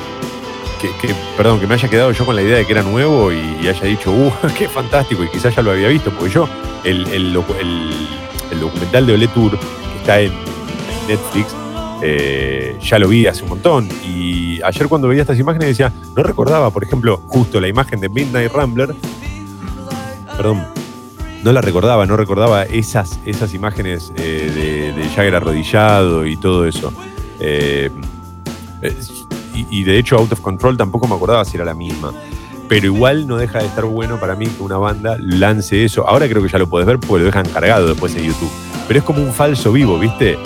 Que, perdón, que me haya quedado yo con la idea de que era nuevo y, haya dicho, ¡uh, qué fantástico! Y quizás ya lo había visto, porque yo, el, el el- el documental de Olé Tour, que está en Netflix, eh, ya lo vi hace un montón. Y ayer cuando veía estas imágenes decía, no recordaba, por ejemplo, justo la imagen de Midnight Rambler. Perdón. No la recordaba, no recordaba esas, esas imágenes eh, de, de Jagger arrodillado y todo eso. Eh, y, y de hecho, Out of Control tampoco me acordaba si era la misma. Pero igual no deja de estar bueno para mí que una banda lance eso. Ahora creo que ya lo podés ver porque lo dejan cargado después en YouTube. Pero es como un falso vivo, ¿viste?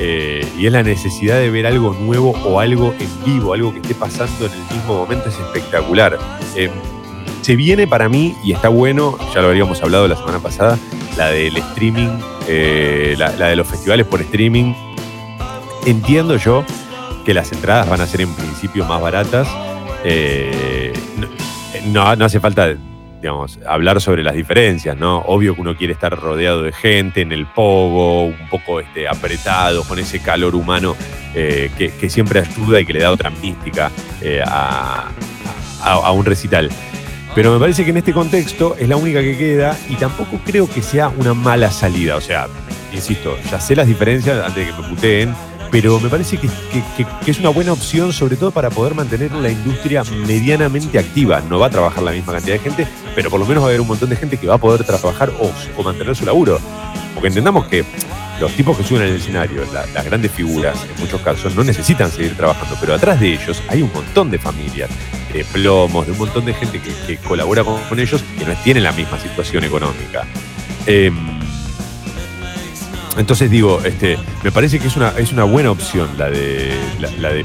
Eh, y es la necesidad de ver algo nuevo o algo en vivo, algo que esté pasando en el mismo momento, es espectacular. Eh, se viene para mí, y está bueno, ya lo habíamos hablado la semana pasada, la del streaming, eh, la, la de los festivales por streaming. Entiendo yo que las entradas van a ser en principio más baratas. Eh, no, no hace falta digamos, hablar sobre las diferencias, ¿no? Obvio que uno quiere estar rodeado de gente en el pogo, un poco este, apretado, con ese calor humano eh, que, siempre ayuda y que le da otra mística eh, a un recital. Pero me parece que en este contexto es la única que queda y tampoco creo que sea una mala salida. O sea, insisto, ya sé las diferencias antes de que me puteen, pero me parece que, que- es una buena opción, sobre todo para poder mantener la industria medianamente activa. No va a trabajar la misma cantidad de gente, pero por lo menos va a haber un montón de gente que va a poder trabajar o, o mantener su laburo. Porque entendamos que los tipos que suben al escenario, la- las grandes figuras, en muchos casos, no necesitan seguir trabajando, pero atrás de ellos hay un montón de familias, de plomos, de un montón de gente que, colabora con, con ellos que no tienen la misma situación económica. Em, entonces digo, este, me parece que es una, es una buena opción la de, la, la de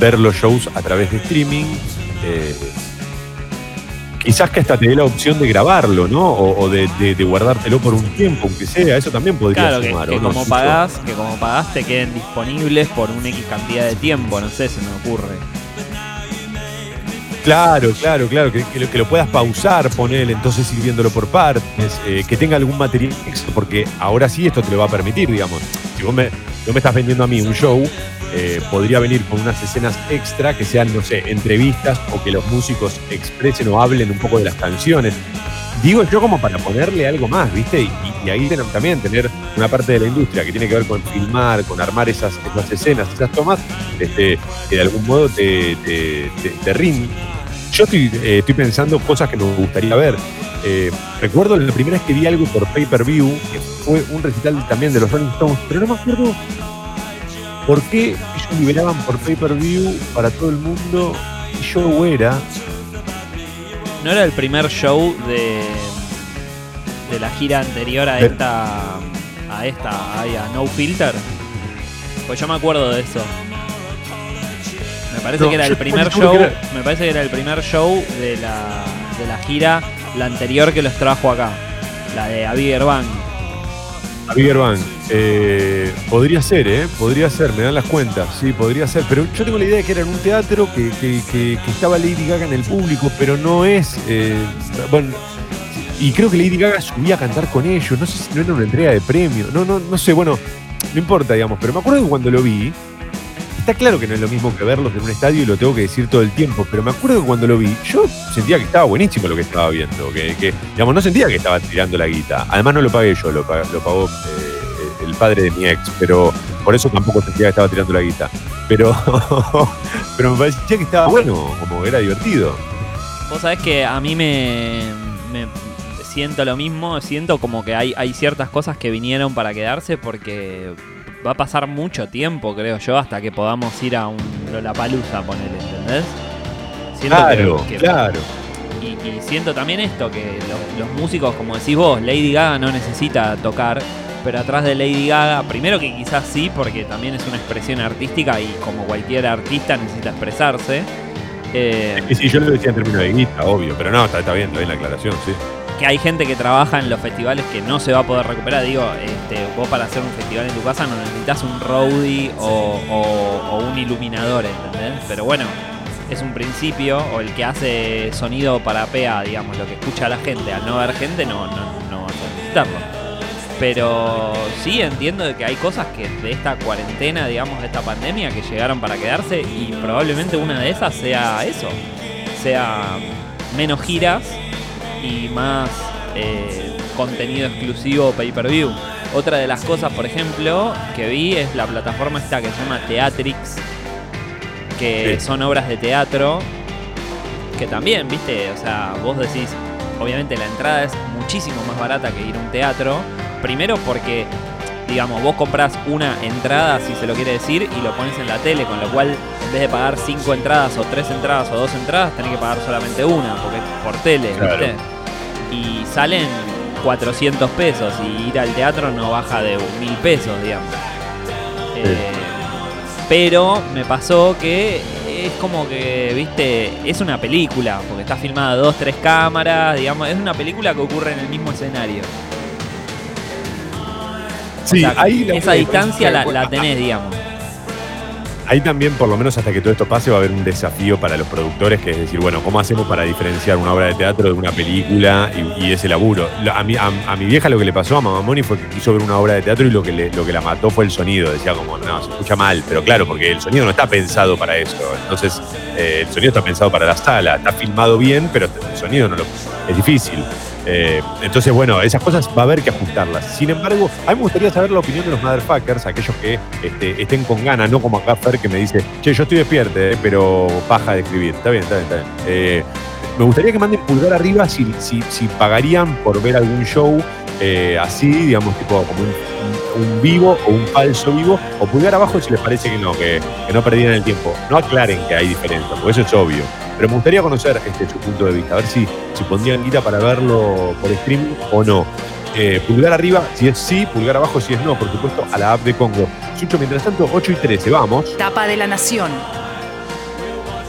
ver los shows a través de streaming. eh, quizás que hasta te dé la opción de grabarlo, ¿no? O, o de, de- de guardártelo por un tiempo, aunque sea. Eso también podría Claro, sumar. que ¿o no, como pagás, que como pagás te queden disponibles por un X cantidad de tiempo, no sé, se me ocurre. Claro, claro, claro, que, lo, puedas pausar, poner, entonces ir viéndolo por partes, eh, que tenga algún material extra, porque ahora sí esto te lo va a permitir, digamos. Si vos me, me estás vendiendo a mí un show, eh, podría venir con unas escenas extra que sean, no sé, entrevistas o que los músicos expresen o hablen un poco de las canciones. Digo yo como para ponerle algo más, ¿viste? Y, ahí también tener una parte de la industria que tiene que ver con filmar, con armar esas, escenas, esas tomas, este, que de algún modo te, te. Yo estoy, eh, estoy pensando cosas que me gustaría ver. Eh, recuerdo la primera vez que vi algo por pay-per-view, que fue un recital también de los Rolling Stones, pero no me acuerdo por qué ellos liberaban por pay-per-view para todo el mundo y yo era. ¿No era el primer show de, de la gira anterior a esta a esta a No Filter? Pues yo me acuerdo de eso. Me parece No, que era el primer show, era- me parece que era el primer show de la de la gira la anterior que los trajo acá, la de Abiger Bang. Bigger Bang. Eh, podría ser, ¿eh? Podría ser, me dan las cuentas, sí, podría ser. Pero yo tengo la idea de que era en un teatro, que, que- que- que estaba Lady Gaga en el público, pero no es. eh, bueno, y creo que Lady Gaga subía a cantar con ellos. No sé si no era una entrega de premio. No, no, no sé, bueno, no importa, digamos. Pero me acuerdo que cuando lo vi, está claro que no es lo mismo que verlos en un estadio y lo tengo que decir todo el tiempo. Pero me acuerdo que cuando lo vi, yo sentía que estaba buenísimo lo que estaba viendo. Que, digamos, no sentía que estaba tirando la guita. Además, no lo pagué yo, lo pagó eh, el padre de mi ex, pero por eso tampoco sentía que estaba tirando la guita. Pero, pero me parecía que estaba bueno, como era divertido. Vos sabés que a mí me, me siento lo mismo, siento como que hay, hay ciertas cosas que vinieron para quedarse porque va a pasar mucho tiempo, creo yo, hasta que podamos ir a un Lollapalooza, ponele, ¿entendés? Siento que- Claro, que- claro. Y, y siento también esto, que los, los músicos, como decís vos, Lady Gaga no necesita tocar, pero atrás de Lady Gaga, primero que quizás sí, porque también es una expresión artística y como cualquier artista necesita expresarse. Eh, Y sí, yo lo decía en términos de guita, obvio, pero no, está, está bien, está bien la aclaración, sí. Que hay gente que trabaja en los festivales que no se va a poder recuperar. Digo, este, vos para hacer un festival en tu casa no necesitas un roadie o, o- o un iluminador, ¿entendés? Pero bueno, es un principio, o el que hace sonido para PA, digamos, lo que escucha la gente, al no ver gente no, no, no vas a necesitarlo. Pero sí entiendo de que hay cosas que de esta cuarentena, digamos, de esta pandemia, que llegaron para quedarse y probablemente una de esas sea eso, sea menos giras y más eh, contenido exclusivo pay-per-view. Otra de las cosas, por ejemplo, que vi es la plataforma esta que se llama Teatrix, que Sí. son obras de teatro, que también, viste, o sea, vos decís, obviamente la entrada es muchísimo más barata que ir a un teatro, primero porque, digamos, vos compras una entrada, si se lo quiere decir, y lo pones en la tele, con lo cual en vez de pagar cinco entradas o tres entradas o dos entradas, tenés que pagar solamente una, porque por tele, Claro. ¿viste? Y salen 400 pesos y ir al teatro no baja de mil pesos, digamos. Eh, pero me pasó que es como que, viste, es una película, porque está filmada dos, tres cámaras, digamos, es una película que ocurre en el mismo escenario. O Sí, sea, ahí la- esa distancia la, la tenés, digamos. Ahí también, por lo menos hasta que todo esto pase, va a haber un desafío para los productores, que es decir, bueno, ¿cómo hacemos para diferenciar una obra de teatro de una película y, y ese laburo? A mi, a, a mi vieja lo que le pasó a Mamá Moni fue que quiso ver una obra de teatro y lo que, le- lo que la mató fue el sonido. Decía como, no, se escucha mal, pero claro, porque el sonido no está pensado para eso. Entonces, eh, el sonido está pensado para la sala, está filmado bien, pero el sonido no lo, es difícil. Eh, entonces, bueno, esas cosas va a haber que ajustarlas. Sin embargo, a mí me gustaría saber la opinión de los motherfuckers, aquellos que este, estén con ganas, no como acá Fer que me dice, che, yo estoy despierto, eh, pero paja de escribir. Está bien, está bien, está bien. Eh, me gustaría que manden pulgar arriba si, si, si pagarían por ver algún show eh, así, digamos, tipo como un, vivo o un falso vivo, o pulgar abajo si les parece que no, que, que no perdieran el tiempo. No aclaren que hay diferencia, porque eso es obvio. Pero me gustaría conocer este, su punto de vista, a ver si, si pondrían guita para verlo por streaming o no. Eh, pulgar arriba si es sí, pulgar abajo si es no, por supuesto, a la app de Congo. Sucho, mientras tanto, 8 y 13, vamos. Tapa de la Nación.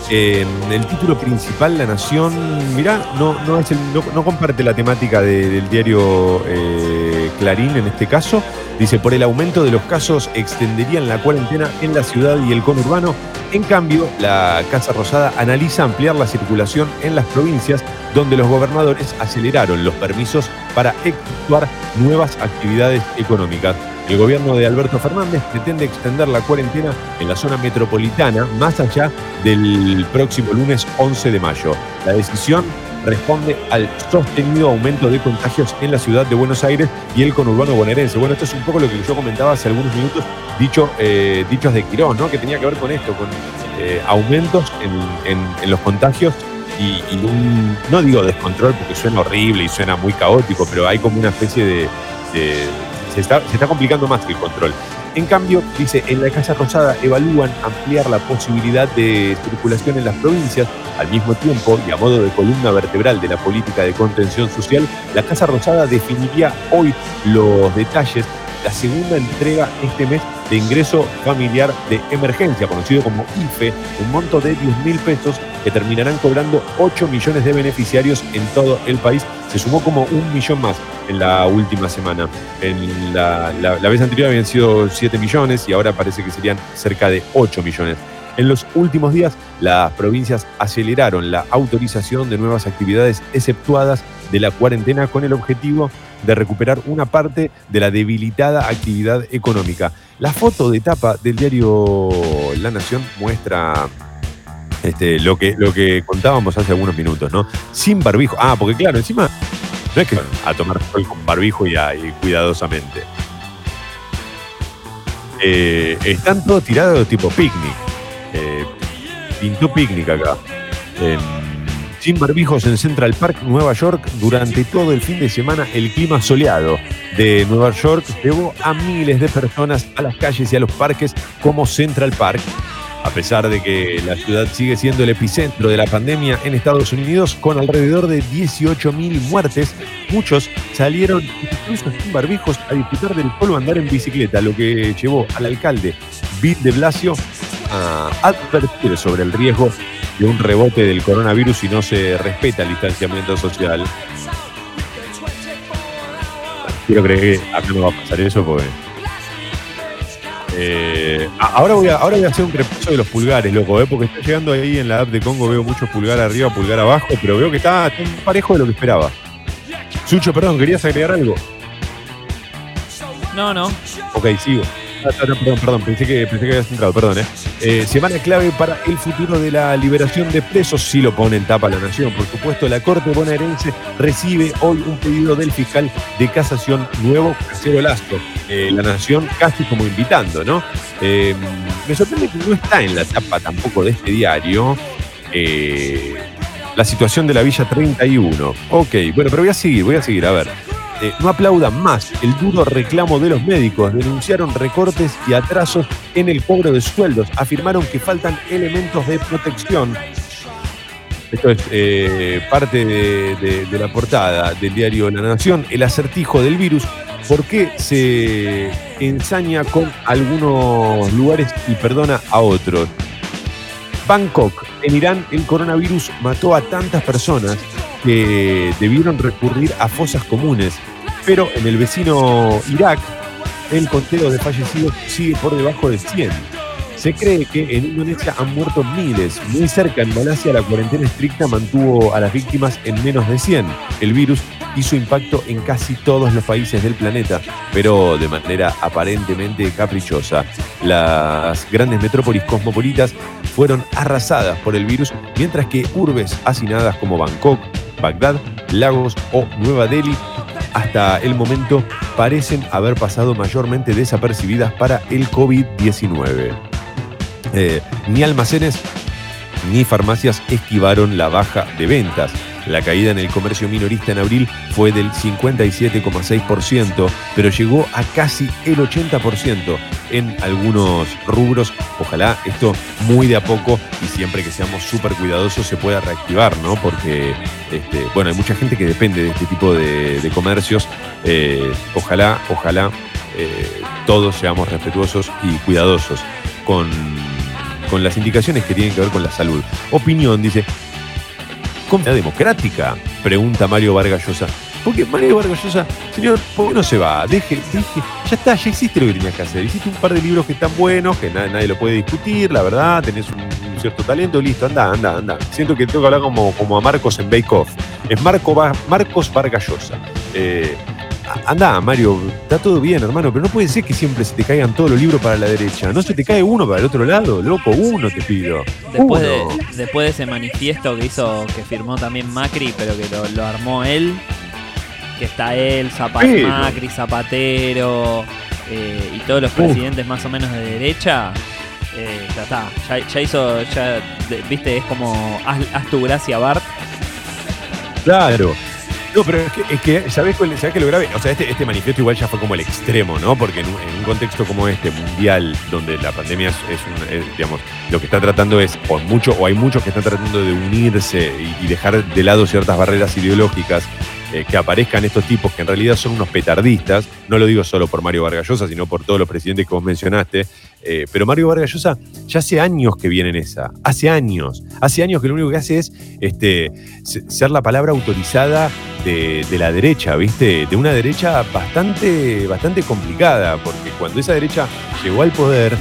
El título principal, La Nación, mirá, no, no, comparte la temática de- del diario eh, Clarín en este caso. Dice, por el aumento de los casos extenderían la cuarentena en la ciudad y el conurbano. En cambio, la Casa Rosada analiza ampliar la circulación en las provincias donde los gobernadores aceleraron los permisos para efectuar nuevas actividades económicas. El gobierno de Alberto Fernández pretende extender la cuarentena en la zona metropolitana más allá del próximo lunes 11 de mayo. La decisión responde al sostenido aumento de contagios en la ciudad de Buenos Aires y el conurbano bonaerense. Bueno, esto es un poco lo que yo comentaba hace algunos minutos, dicho, eh, dichos de Quirón, ¿no? que tenía que ver con esto, con eh, aumentos en, en- los contagios y, un, no digo descontrol porque suena horrible y suena muy caótico, pero hay como una especie de- se, está, complicando más que el control. En cambio, dice, en la Casa Rosada evalúan ampliar la posibilidad de circulación en las provincias. Al mismo tiempo, y a modo de columna vertebral de la política de contención social, la Casa Rosada definiría hoy los detalles la segunda entrega este mes de ingreso familiar de emergencia, conocido como IFE, un monto de 10 mil pesos que terminarán cobrando 8 millones de beneficiarios en todo el país. Se sumó como un millón más en la última semana. En la, la- la vez anterior habían sido 7 millones y ahora parece que serían cerca de 8 millones. En los últimos días, las provincias aceleraron la autorización de nuevas actividades exceptuadas de la cuarentena con el objetivo de recuperar una parte de la debilitada actividad económica. La foto de tapa del diario La Nación muestra este, lo, que, lo que contábamos hace algunos minutos, ¿no? Sin barbijo. Ah, porque claro, encima no es que a tomar sol con barbijo y, cuidadosamente. Eh, están todos tirados tipo picnic. Eh, pintó picnic acá. En- sin barbijos en Central Park, Nueva York, durante todo el fin de semana el clima soleado de Nueva York llevó a miles de personas a las calles y a los parques como Central Park. A pesar de que la ciudad sigue siendo el epicentro de la pandemia en Estados Unidos, con alrededor de 18.000 muertes, muchos salieron incluso sin barbijos a disfrutar del solo andar en bicicleta, lo que llevó al alcalde Bill de Blasio a advertir sobre el riesgo de un rebote del coronavirus si no se respeta el distanciamiento social. Quiero creer que acá no va a pasar eso porque. Eh, ahora, voy a, ahora voy a hacer un repaso de los pulgares, loco, ¿eh? porque está llegando ahí en la app de Congo, veo muchos pulgar arriba, pulgar abajo, pero veo que está, está parejo de lo que esperaba. Sucho, perdón, ¿querías agregar algo? No, no. Ok, sigo. Ah, perdón, perdón, pensé que, pensé que habías entrado, perdón. ¿eh? Eh, semana clave para el futuro de la liberación de presos, sí lo pone en tapa la nación. Por supuesto, la Corte bonaerense recibe hoy un pedido del fiscal de casación nuevo, Casero Lazo. Eh, la nación casi como invitando, ¿no? Eh, me sorprende que no está en la tapa tampoco de este diario. la situación de la Villa 31. Ok, bueno, pero voy a seguir, voy a seguir, a ver. Eh, no aplaudan más el duro reclamo de los médicos. Denunciaron recortes y atrasos en el cobro de sueldos. Afirmaron que faltan elementos de protección. Esto es eh, parte de, de- de la portada del diario La Nación. El acertijo del virus. ¿Por qué se ensaña con algunos lugares y perdona a otros? Bangkok, en Irán, el coronavirus mató a tantas personas que debieron recurrir a fosas comunes. Pero en el vecino Irak, el conteo de fallecidos sigue por debajo de 100. Se cree que en Indonesia han muerto miles. Muy cerca, en Malasia, la cuarentena estricta mantuvo a las víctimas en menos de 100. El virus hizo impacto en casi todos los países del planeta, pero de manera aparentemente caprichosa. Las grandes metrópolis cosmopolitas fueron arrasadas por el virus, mientras que urbes hacinadas como Bangkok, Bagdad, Lagos o Nueva Delhi hasta el momento parecen haber pasado mayormente desapercibidas para el COVID-19. Eh, ni almacenes ni farmacias esquivaron la baja de ventas. La caída en el comercio minorista en abril fue del 57,6%, pero llegó a casi el 80% en algunos rubros. Ojalá esto muy de a poco y siempre que seamos súper cuidadosos se pueda reactivar, ¿no? Porque, este, bueno, hay mucha gente que depende de este tipo de, comercios. Eh, ojalá, ojalá eh, todos seamos respetuosos y cuidadosos con, con las indicaciones que tienen que ver con la salud. Opinión, dice, ¿Comunidad democrática? Pregunta Mario Vargas Llosa. ¿Por qué Mario Vargas Llosa, señor, por qué no se va? Deje, deje, ya está, ya hiciste lo que tenías que hacer. Hiciste un par de libros que están buenos, que nadie, nadie lo puede discutir, la verdad, tenés un, un cierto talento, listo, anda, anda, anda. Siento que tengo que hablar como, como a Marcos en Bake Off. Es Marco, Va- Marcos Vargas Llosa. Eh, Anda, Mario, está todo bien, hermano, pero no puede ser que siempre se te caigan todos los libros para la derecha. No se te cae uno para el otro lado, loco, uno te pido. Después de, después de ese manifiesto que hizo, que firmó también Macri, pero que lo, lo armó él, que está él, Zapa- Pero. Macri, Zapatero eh, y todos los presidentes más o menos de derecha, eh, ya está, ya, ya hizo, ya, de- viste, es como haz, haz tu gracia Bart. Claro. No, pero es que, es que ¿sabés, cuál, ¿sabés qué lo grave? O sea, este, este manifiesto igual ya fue como el extremo, ¿no? Porque en un, en un contexto como este, mundial, donde la pandemia es, es un- es, digamos, lo que está tratando es, o mucho, o hay muchos que están tratando de unirse y, y dejar de lado ciertas barreras ideológicas, eh, que aparezcan estos tipos que en realidad son unos petardistas, no lo digo solo por Mario Vargas Llosa, sino por todos los presidentes que vos mencionaste, eh, pero Mario Vargas Llosa ya hace años que viene en esa, hace años, hace años que lo único que hace es este, se- ser la palabra autorizada de, la derecha, ¿viste? De una derecha bastante, bastante complicada, porque cuando esa derecha llegó al poder,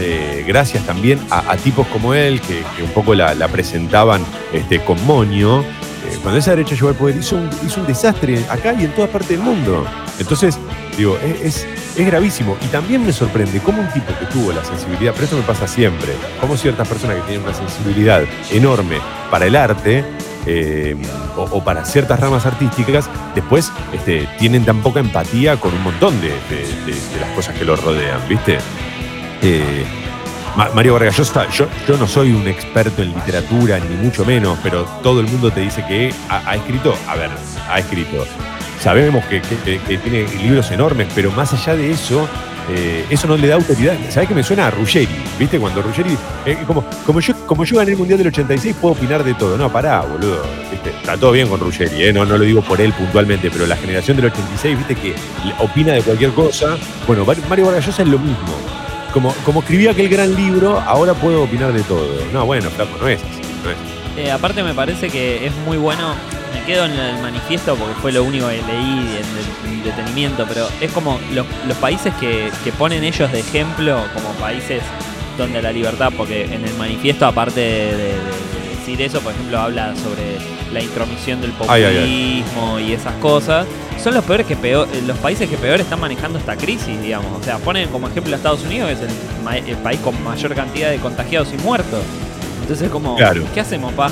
eh, gracias también a, tipos como él, que, un poco la, presentaban este, con moño, cuando esa derecha llegó al poder hizo un, desastre acá y en toda parte del mundo. Entonces, digo, es, gravísimo. Y también me sorprende cómo un tipo que tuvo la sensibilidad, pero esto me pasa siempre, como ciertas personas que tienen una sensibilidad enorme para el arte, eh, o, para ciertas ramas artísticas, después este, tienen tan poca empatía con un montón de las cosas que los rodean, ¿viste? Eh, Ma- Mario Vargas Llosa, yo, no soy un experto en literatura, ni mucho menos, pero todo el mundo te dice que ha, escrito, a ver, ha escrito. Sabemos que, tiene libros enormes, pero más allá de eso, eh, eso no le da autoridad. ¿Sabes que me suena a Ruggeri? ¿Viste? Cuando Ruggeri, eh, como, yo, como yo gané el Mundial del 86, puedo opinar de todo. No, pará, boludo. Está todo bien con Ruggeri, ¿eh? no, lo digo por él puntualmente, pero la generación del 86, viste que opina de cualquier cosa. Bueno, Mario Vargas Llosa es lo mismo. Como, como escribí aquel gran libro, ahora puedo opinar de todo. No, bueno, flaco, no es así. Eh, aparte me parece que es muy bueno, me quedo en el manifiesto porque fue lo único que leí en detenimiento, pero es como los, países que, que ponen ellos de ejemplo como países donde la libertad, porque en el manifiesto aparte de decir eso, por ejemplo, habla sobre la intromisión del Ay, populismo ay, y esas cosas, son los peores que peor, eh, los países que peor están manejando esta crisis, digamos. O sea, ponen como ejemplo a Estados Unidos, que es el país con mayor cantidad de contagiados y muertos. Entonces como, Claro. ¿qué hacemos, pa?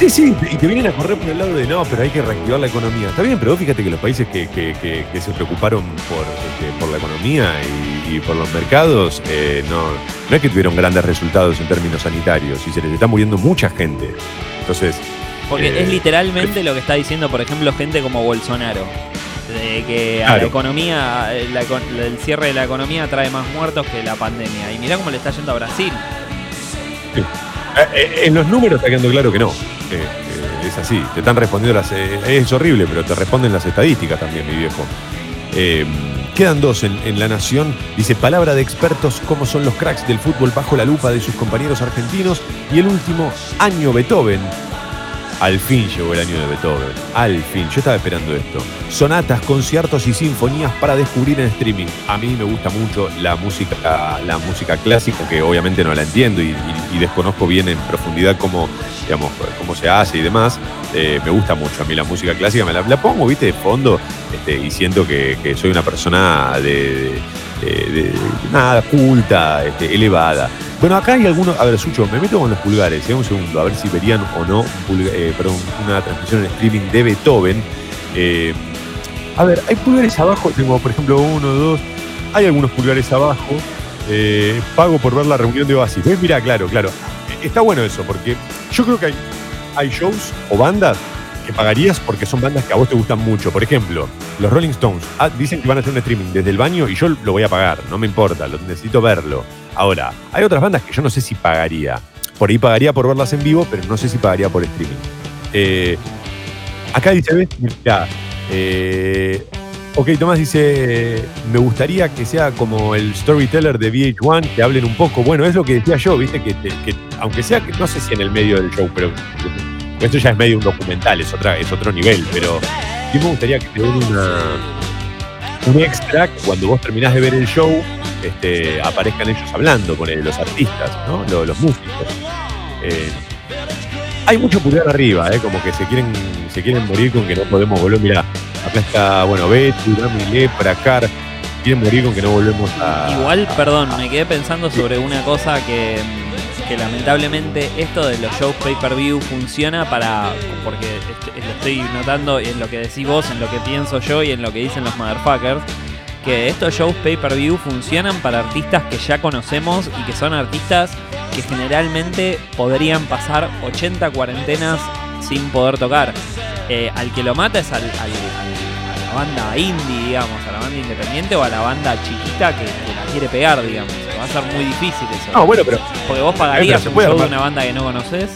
Sí, sí, y te vienen a correr por el lado de no, pero hay que reactivar la economía. Está bien, pero fíjate que los países que, que- que- que se preocuparon por, este, por la economía y, y por los mercados, eh, no, no es que tuvieron grandes resultados en términos sanitarios y se les está muriendo mucha gente. Entonces, Porque Eh, es literalmente lo que está diciendo, por ejemplo, gente como Bolsonaro. De que a la economía, eh, la el cierre de la economía trae más muertos que la pandemia. Y mirá cómo le está yendo a Brasil. eh, eh, en los números está quedando claro que no. Eh, eh, es así, te están respondiendo las... eh, es horrible, pero te responden las estadísticas también, mi viejo. Eh, quedan dos en, en La Nación. Dice, palabra de expertos, cómo son los cracks del fútbol bajo la lupa de sus compañeros argentinos. Y el último, año Beethoven. Al fin llegó el año de Beethoven. Al fin. Yo estaba esperando esto. Sonatas, conciertos y sinfonías para descubrir en streaming. A mí me gusta mucho la música, la música clásica, que obviamente no la entiendo y, desconozco bien en profundidad cómo, digamos, cómo se hace y demás. Eh, me gusta mucho a mí la música clásica. Me la, la pongo, viste, de fondo este, y siento que, que soy una persona de- nada, culta, este, elevada. Bueno, acá hay algunos. A ver, Sucho, me meto con los pulgares, eh, un segundo, a ver si verían o no eh, perdón, una transmisión en streaming de Beethoven. Eh, a ver, hay pulgares abajo, tengo por ejemplo uno, dos, hay algunos pulgares abajo. Eh, pago por ver la reunión de Oasis. ¿Ves? Mira, claro, claro. Eh, Está bueno eso, porque yo creo que hay, hay shows o bandas que pagarías porque son bandas que a vos te gustan mucho. Por ejemplo, los Rolling Stones ah, dicen que van a hacer un streaming desde el baño y yo lo voy a pagar, no me importa, lo, necesito verlo. Ahora, hay otras bandas que yo no sé si pagaría. Por ahí pagaría por verlas en vivo, pero no sé si pagaría por streaming. Eh, acá dice, eh, ok, Tomás dice, me gustaría que sea como el storyteller de VH1, que hablen un poco. Bueno, es lo que decía yo, viste, que, que aunque sea, que no sé si en el medio del show, pero esto ya es medio un documental, es, otra, es otro nivel, pero yo me gustaría que te den una, un extra cuando vos terminás de ver el show, este, aparezcan ellos hablando con los artistas, ¿no? Los, los músicos. Eh, hay mucho pulgar arriba, ¿eh? como que se quieren, se quieren morir con que no podemos volver. Mira, acá está, bueno, Betu, Dami, Lepra, Car. Quieren morir con que no volvemos a. Igual, perdón, me quedé pensando sobre una cosa que, que lamentablemente esto de los shows pay-per-view funciona para. porque lo estoy notando en lo que decís vos, en lo que pienso yo y en lo que dicen los motherfuckers. Que estos shows pay-per-view funcionan para artistas que ya conocemos y que son artistas que generalmente podrían pasar 80 cuarentenas sin poder tocar. Eh, al que lo mata es al, al- al- a la banda indie, digamos, a la banda independiente o a la banda chiquita que, que la quiere pegar, digamos. Va a ser muy difícil eso. No, bueno, pero. Porque vos Eh, pagarías pero se un puede show de una banda que no conoces.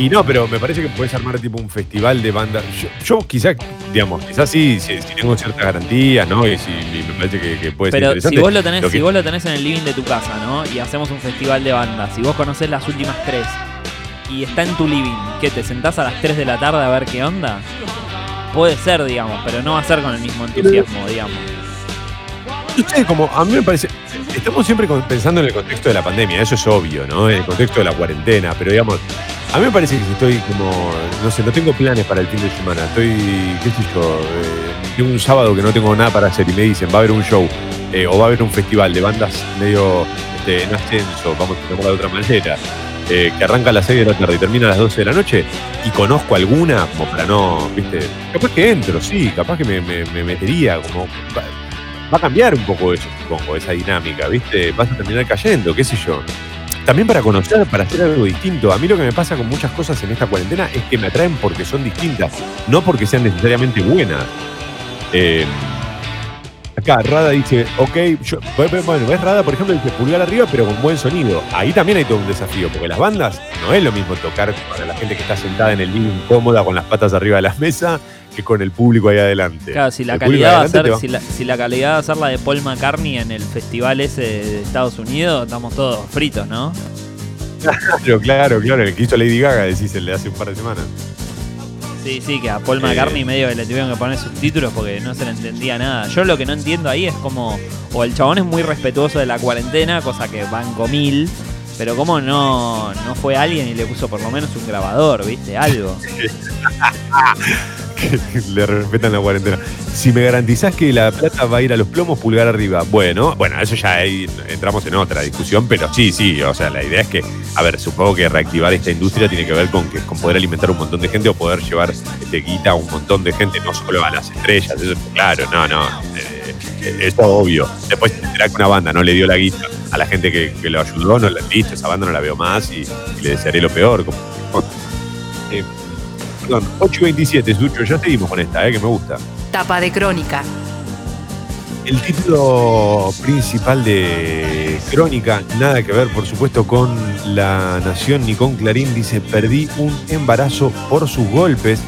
Y no, pero me parece que puedes armar tipo un festival de bandas. Yo, yo quizás, digamos, quizás sí, si, si tengo ciertas garantías, ¿no? Y si y me parece que, que puede ser Pero interesante. si vos lo tenés, Lo que- si vos lo tenés en el living de tu casa, ¿no? Y hacemos un festival de bandas, si vos conocés las últimas tres y está en tu living, ¿qué? ¿Te sentás a las 3 de la tarde a ver qué onda? Puede ser, digamos, pero no va a ser con el mismo entusiasmo, digamos. Sé, como a mí me parece. Estamos siempre pensando en el contexto de la pandemia, eso es obvio, ¿no? En el contexto de la cuarentena, pero digamos, a mí me parece que si estoy como. No sé, no tengo planes para el fin de semana. Estoy, qué sé yo, eh, un sábado que no tengo nada para hacer y me dicen, va a haber un show eh, o va a haber un festival de bandas medio este, en ascenso, vamos a llamarla de otra manera. eh, que arranca a las 6 de la tarde y termina a las 12 de la noche, y conozco alguna, como para no, viste, capaz que entro, sí, capaz que me- me metería, como, va, a cambiar un poco eso, supongo, esa dinámica, viste, vas a terminar cayendo, qué sé yo. También para conocer, para hacer algo distinto. A mí lo que me pasa con muchas cosas en esta cuarentena es que me atraen porque son distintas, no porque sean necesariamente buenas. Eh, acá, Rada dice, ok, yo, bueno, ves Rada, por ejemplo, dice pulgar arriba, pero con buen sonido. Ahí también hay todo un desafío, porque las bandas no es lo mismo tocar para la gente que está sentada en el living cómoda con las patas arriba de la mesa que con el público ahí adelante. Claro, si la El público calidad va a adelante te ser, si la, si la calidad va a ser la de Paul McCartney en el festival ese de Estados Unidos, estamos todos fritos, ¿no? Claro, claro, claro, el que hizo Lady Gaga, decís, el de hace un par de semanas. Sí, sí, que a Paul Eh. McCartney medio que le tuvieron que poner subtítulos porque no se le entendía nada. Yo lo que no entiendo ahí es como, o el chabón es muy respetuoso de la cuarentena, cosa que banco mil, pero como no, no fue alguien y le puso por lo menos un grabador, ¿viste? Algo. que le respetan la cuarentena. Si me garantizás que la plata va a ir a los plomos, pulgar arriba. Bueno, bueno, eso ya ahí entramos en otra discusión, pero sí, sí, o sea, la idea es que, a ver, supongo que reactivar esta industria tiene que ver con que con poder alimentar un montón de gente o poder llevar este, guita a un montón de gente, no solo a las estrellas, eso claro, no, no. eh, eh, eso obvio. Después será que una banda no le dio la guita a la gente que, que lo ayudó, no la listo, esa banda no la veo más y, y le desearé lo peor. Como, eh, perdón, 8 y 27, Sucho, ya seguimos con esta, eh, que me gusta. Tapa de crónica. El título principal de Crónica, nada que ver por supuesto con La Nación ni con Clarín, dice, perdí un embarazo por sus golpes.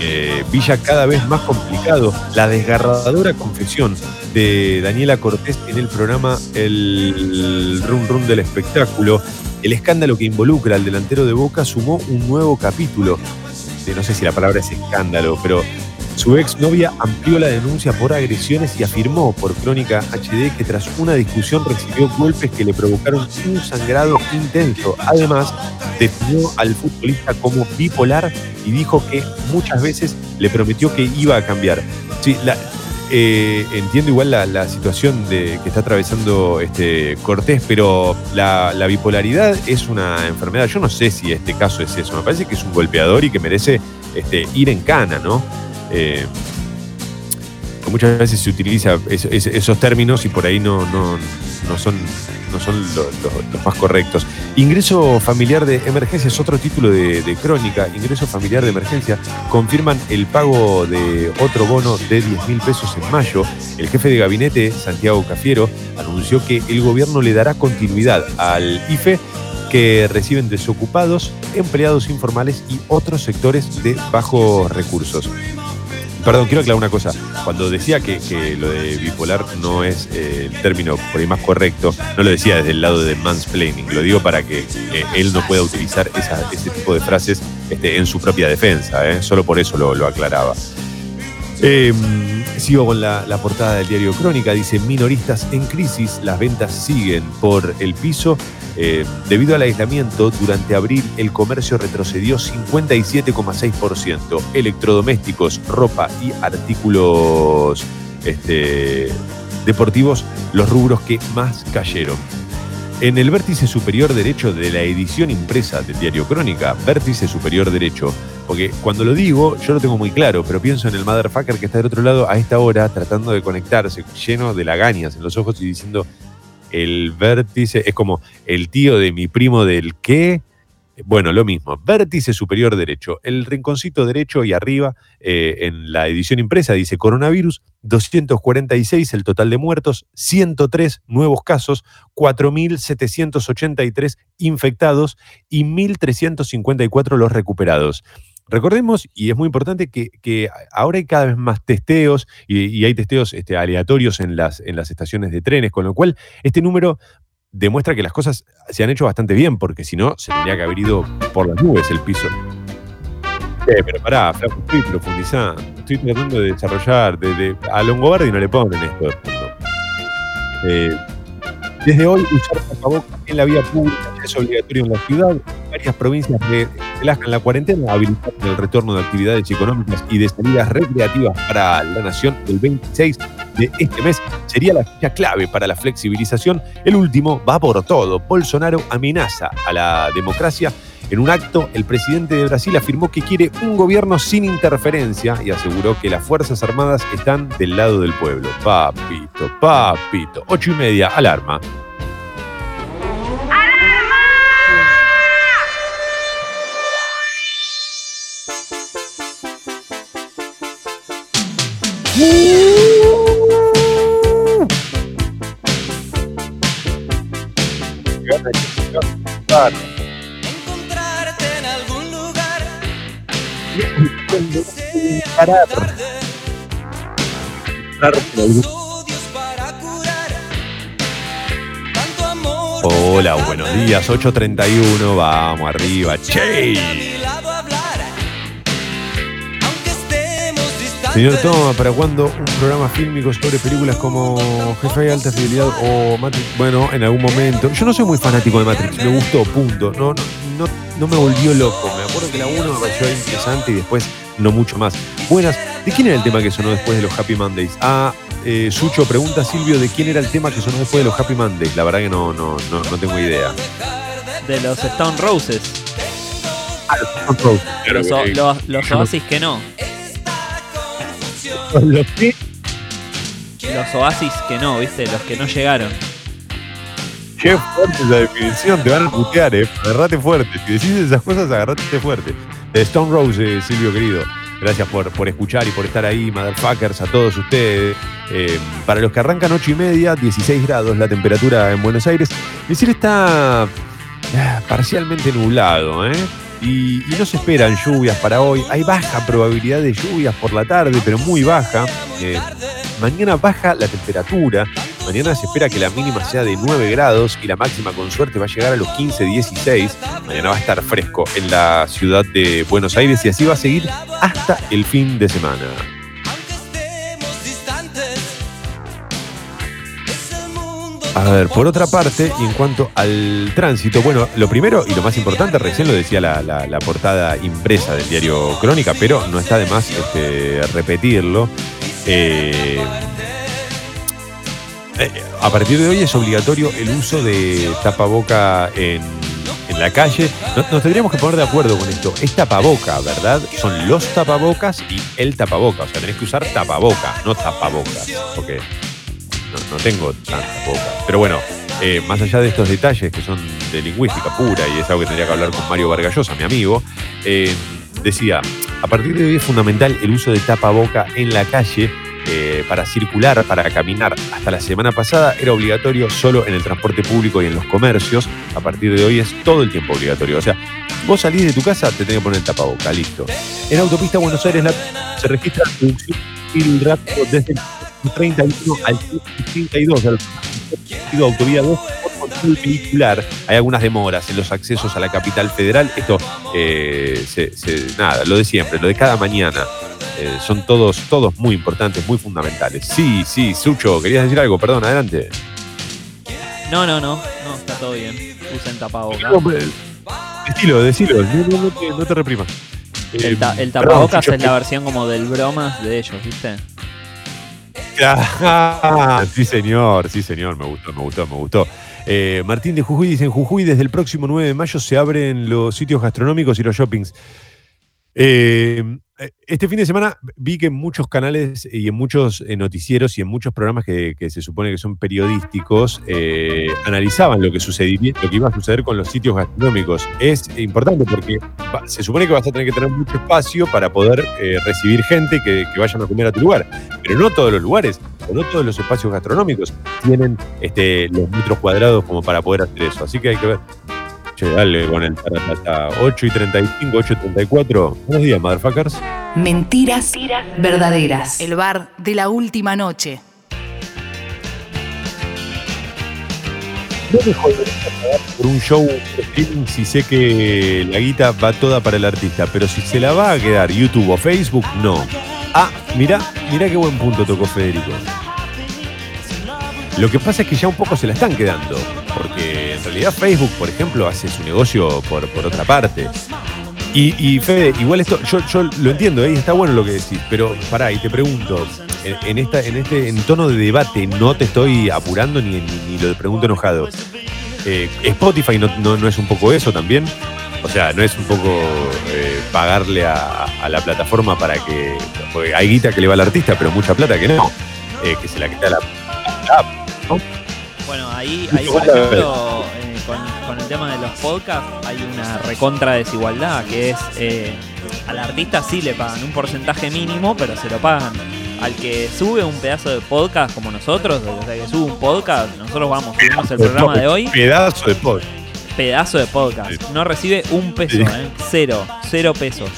eh, Villa cada vez más complicado. La desgarradora confesión de Daniela Cortés en el programa El Rum Rum del Espectáculo. El escándalo que involucra al delantero de Boca sumó un nuevo capítulo. No sé si la palabra es escándalo, pero su exnovia amplió la denuncia por agresiones y afirmó por Crónica HD que tras una discusión recibió golpes que le provocaron un sangrado intenso. Además, definió al futbolista como bipolar y dijo que muchas veces le prometió que iba a cambiar. Sí, la- eh, entiendo igual la, situación de, que está atravesando este Cortés, pero la, la bipolaridad es una enfermedad. Yo no sé si este caso es eso. Me parece que es un golpeador y que merece este, ir en cana, ¿no? Eh, muchas veces se utiliza es- es- esos términos y por ahí no, no son, no son lo- lo- los más correctos. Ingreso familiar de emergencia es otro título de, de crónica. Ingreso familiar de emergencia confirman el pago de otro bono de 10 mil pesos en mayo. El jefe de gabinete, Santiago Cafiero, anunció que el gobierno le dará continuidad al IFE que reciben desocupados, empleados informales y otros sectores de bajos recursos. Perdón, quiero aclarar una cosa. Cuando decía que, que lo de bipolar no es eh, el término por ahí más correcto, no lo decía desde el lado de mansplaining, lo digo para que eh, él no pueda utilizar esa- ese tipo de frases este, en su propia defensa, ¿eh? solo por eso lo, lo aclaraba. Eh, sigo con la, portada del diario Crónica, dice minoristas en crisis, las ventas siguen por el piso. Eh, debido al aislamiento, durante abril el comercio retrocedió 57,6%. Electrodomésticos, ropa y artículos este, deportivos, los rubros que más cayeron. En el vértice superior derecho de la edición impresa del diario Crónica, vértice superior derecho, porque cuando lo digo yo lo tengo muy claro, pero pienso en el motherfucker que está del otro lado a esta hora tratando de conectarse, lleno de lagañas en los ojos y diciendo el vértice, es como el tío de mi primo del qué. Bueno, lo mismo, vértice superior derecho, el rinconcito derecho y arriba eh, en la edición impresa dice coronavirus, 246 el total de muertos, 103 nuevos casos, 4.783 infectados y 1.354 los recuperados. Recordemos, y es muy importante, que, ahora hay cada vez más testeos y, hay testeos este, aleatorios en las estaciones de trenes, con lo cual este número demuestra que las cosas se han hecho bastante bien, porque si no, se tendría que haber ido por las nubes el piso. Eh, pero pará, Flaco, estoy profundizando, estoy tratando de desarrollar, de, de- a Longobardi no le ponen esto. Eh, desde hoy, usar tapabocas en la vía pública es obligatorio en la ciudad. Varias provincias re- relajan la cuarentena, habilitando el retorno de actividades económicas y de salidas recreativas para la nación el 26 de este mes. Sería la fecha clave para la flexibilización. El último va por todo. Bolsonaro amenaza a la democracia. En un acto, el presidente de Brasil afirmó que quiere un gobierno sin interferencia y aseguró que las Fuerzas Armadas están del lado del pueblo. Papito, papito. Ocho y media, alarma. Encontrarte para. Hola, buenos días, 8.31, vamos arriba, che. Señor Toma, ¿para cuándo un programa fílmico sobre películas como Jefe de Alta Fidelidad o Matrix? Bueno, en algún momento. Yo no soy muy fanático de Matrix, me gustó, punto. No, no, no, no me volvió loco. Me acuerdo que la 1 me pareció interesante y después no mucho más. Buenas, ¿de quién era el tema que sonó después de los Happy Mondays? Ah, eh, Sucho pregunta a Silvio de quién era el tema que sonó después de los Happy Mondays. La verdad que no, no, no, no tengo idea. De los Stone Roses. Claro Los, que- los, los Oasis que no. ¿Los? Los Oasis que no, ¿viste? Los que no llegaron. Qué fuerte la definición, te van a putear, eh. Agarrate fuerte. Si decís esas cosas, agarrate fuerte. De Stone Rose, eh, Silvio querido. Gracias por, por escuchar y por estar ahí, motherfuckers, a todos ustedes. Eh, para los que arrancan 8 y media, 16 grados la temperatura en Buenos Aires. El cielo está ah, parcialmente nublado, ¿eh? Y, no se esperan lluvias para hoy. Hay baja probabilidad de lluvias por la tarde, pero muy baja. Eh, mañana baja la temperatura. Mañana se espera que la mínima sea de 9 grados y la máxima con suerte va a llegar a los 15, 16. Mañana va a estar fresco en la ciudad de Buenos Aires y así va a seguir hasta el fin de semana. A ver, por otra parte, en cuanto al tránsito, bueno, lo primero y lo más importante, recién lo decía la, portada impresa del diario Crónica, pero no está de más este, repetirlo. Eh, eh, a partir de hoy es obligatorio el uso de tapaboca en, la calle. No- Nos, tendríamos que poner de acuerdo con esto. Es tapaboca, ¿verdad? Son los tapabocas y el tapaboca. O sea, tenés que usar tapaboca, no tapabocas. Porque no, tengo tanta boca. Pero bueno, eh, más allá de estos detalles que son de lingüística pura y es algo que tendría que hablar con Mario Vargallosa, mi amigo, eh, decía, a partir de hoy es fundamental el uso de tapaboca en la calle eh, para circular, para caminar. Hasta la semana pasada era obligatorio solo en el transporte público y en los comercios. A partir de hoy es todo el tiempo obligatorio. O sea, vos salís de tu casa, te tenés que poner el tapaboca, listo. En autopista Buenos Aires la- se registra reducción y rápido desde el 31 al 32 al sentido autovía 2 por control vehicular. Hay algunas demoras en los accesos a la capital federal. Esto, eh, se- se- nada, lo de siempre, lo de cada mañana. Eh, son todos, todos muy importantes, muy fundamentales. Sí, sí, Sucho, querías decir algo, perdón, adelante. No, no, no, no, está todo bien. Usen tapabocas. No, Decilo, decilo, no, no, no te, te reprimas. El, ta- Eh, el perdón, tapabocas Sucho, es la versión como del bromas de ellos, ¿viste? Sí, señor, sí, señor, me gustó, me gustó, me gustó. Eh, Martín de Jujuy dice, en Jujuy desde el próximo 9 de mayo se abren los sitios gastronómicos y los shoppings. Eh, este fin de semana vi que en muchos canales y en muchos eh, noticieros y en muchos programas que, se supone que son periodísticos eh, analizaban lo que sucediría, lo que iba a suceder con los sitios gastronómicos. Es importante porque se supone que vas a tener que tener mucho espacio para poder eh, recibir gente que, que vayan a comer a tu lugar. Pero no todos los lugares, o no todos los espacios gastronómicos tienen este, los metros cuadrados como para poder hacer eso. Así que hay que ver. Che, dale con el taratata. 8 y 35, 8 y 34. Buenos días, motherfuckers. Mentiras verdaderas. El bar de la última noche. No me jodería pagar por un show de streaming si sé que la guita va toda para el artista, pero si se la va a quedar YouTube o Facebook, no. Ah, mirá, mirá qué buen punto tocó Federico. Lo que pasa es que ya un poco se la están quedando, porque en realidad Facebook, por ejemplo, hace su negocio por, por otra parte. Y, Fede, igual esto, yo, lo entiendo, ahí está bueno lo que decís, pero pará, y te pregunto, en, esta, en este tono de debate, no te estoy apurando ni, ni, lo pregunto enojado. Eh, Spotify no, no, no es un poco eso también. O sea, no es un poco eh, pagarle a, a la plataforma para que. Porque hay guita que le va al artista, pero mucha plata que no. Eh, que se la queda la. Bueno, ahí, ahí por ejemplo, eh, con, con el tema de los podcasts hay una recontra desigualdad, que es eh, al artista sí le pagan un porcentaje mínimo, pero se lo pagan. Al que sube un pedazo de podcast como nosotros, o sea, que sube un podcast, nosotros vamos, subimos el programa de hoy, Pedazo de pod. pedazo de podcast. No recibe un peso. ¿eh? cero, cero pesos.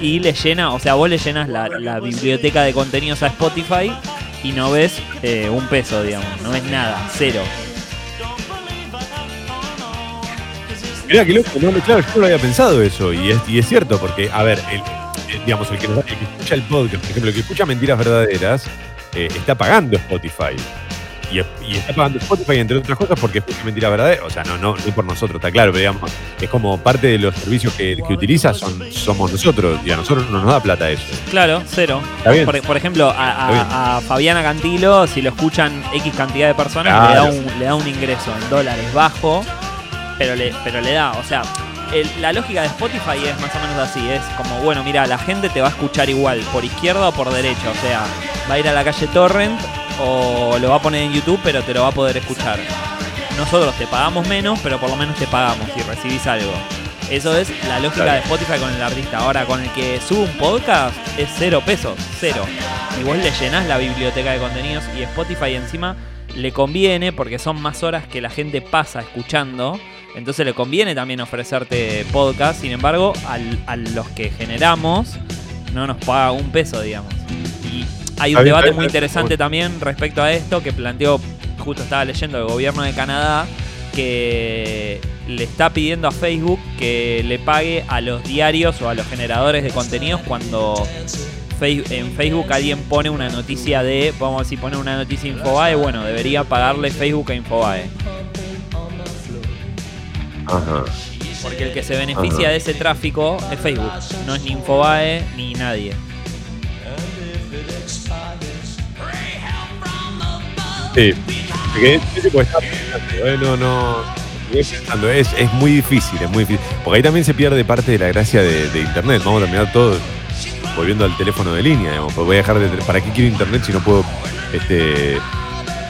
Y le llena, o sea, vos le llenas la, la biblioteca de contenidos a Spotify y no ves eh, un peso, digamos, no ves nada, cero. Mirá, que loco, no, claro, yo no lo había pensado eso, y es, cierto, porque, a ver, el, el- digamos, el que, el que escucha el podcast, por ejemplo, el que escucha Mentiras Verdaderas, eh, está pagando Spotify. Y, y está pagando Spotify, entre otras cosas, porque escucha Mentiras Verdaderas. O sea, no, no, no por nosotros, está claro, pero digamos, es como parte de los servicios que, que utiliza son, somos nosotros, y a nosotros no nos da plata eso. Claro, cero. Está bien. Por, por ejemplo, a, Fabiana Cantilo, si lo escuchan X cantidad de personas, Claro. le, da un, le da un ingreso en dólares bajo, pero le, pero le da, o sea, la lógica de Spotify es más o menos así, es como, bueno, mira, la gente te va a escuchar igual, por izquierda o por derecha, o sea, va a ir a la calle Torrent o lo va a poner en YouTube, pero te lo va a poder escuchar. Nosotros te pagamos menos, pero por lo menos te pagamos y recibís algo. Eso es la lógica Claro. de Spotify con el artista. Ahora, con el que sube un podcast es cero pesos, cero. Y vos le llenás la biblioteca de contenidos y Spotify encima le conviene porque son más horas que la gente pasa escuchando. Entonces le conviene también ofrecerte podcast. Sin embargo, al- a los que generamos no nos paga un peso, digamos. Hay un debate muy interesante también respecto a esto que planteó, justo estaba leyendo el gobierno de Canadá, que le está pidiendo a Facebook que le pague a los diarios o a los generadores de contenidos cuando en Facebook alguien pone una noticia de, vamos a decir, pone una noticia Infobae, bueno, debería pagarle Facebook a Infobae. Ajá. Porque el que se beneficia Ajá. de ese tráfico es Facebook, no es ni Infobae ni nadie. Sí. Porque estar pensando, eh, no, no. Es, es muy difícil, es muy difícil. Porque ahí también se pierde parte de la gracia de, internet. Vamos a terminar todo volviendo al teléfono de línea, digamos. Voy a dejar de. ¿Para qué quiero internet si no puedo este,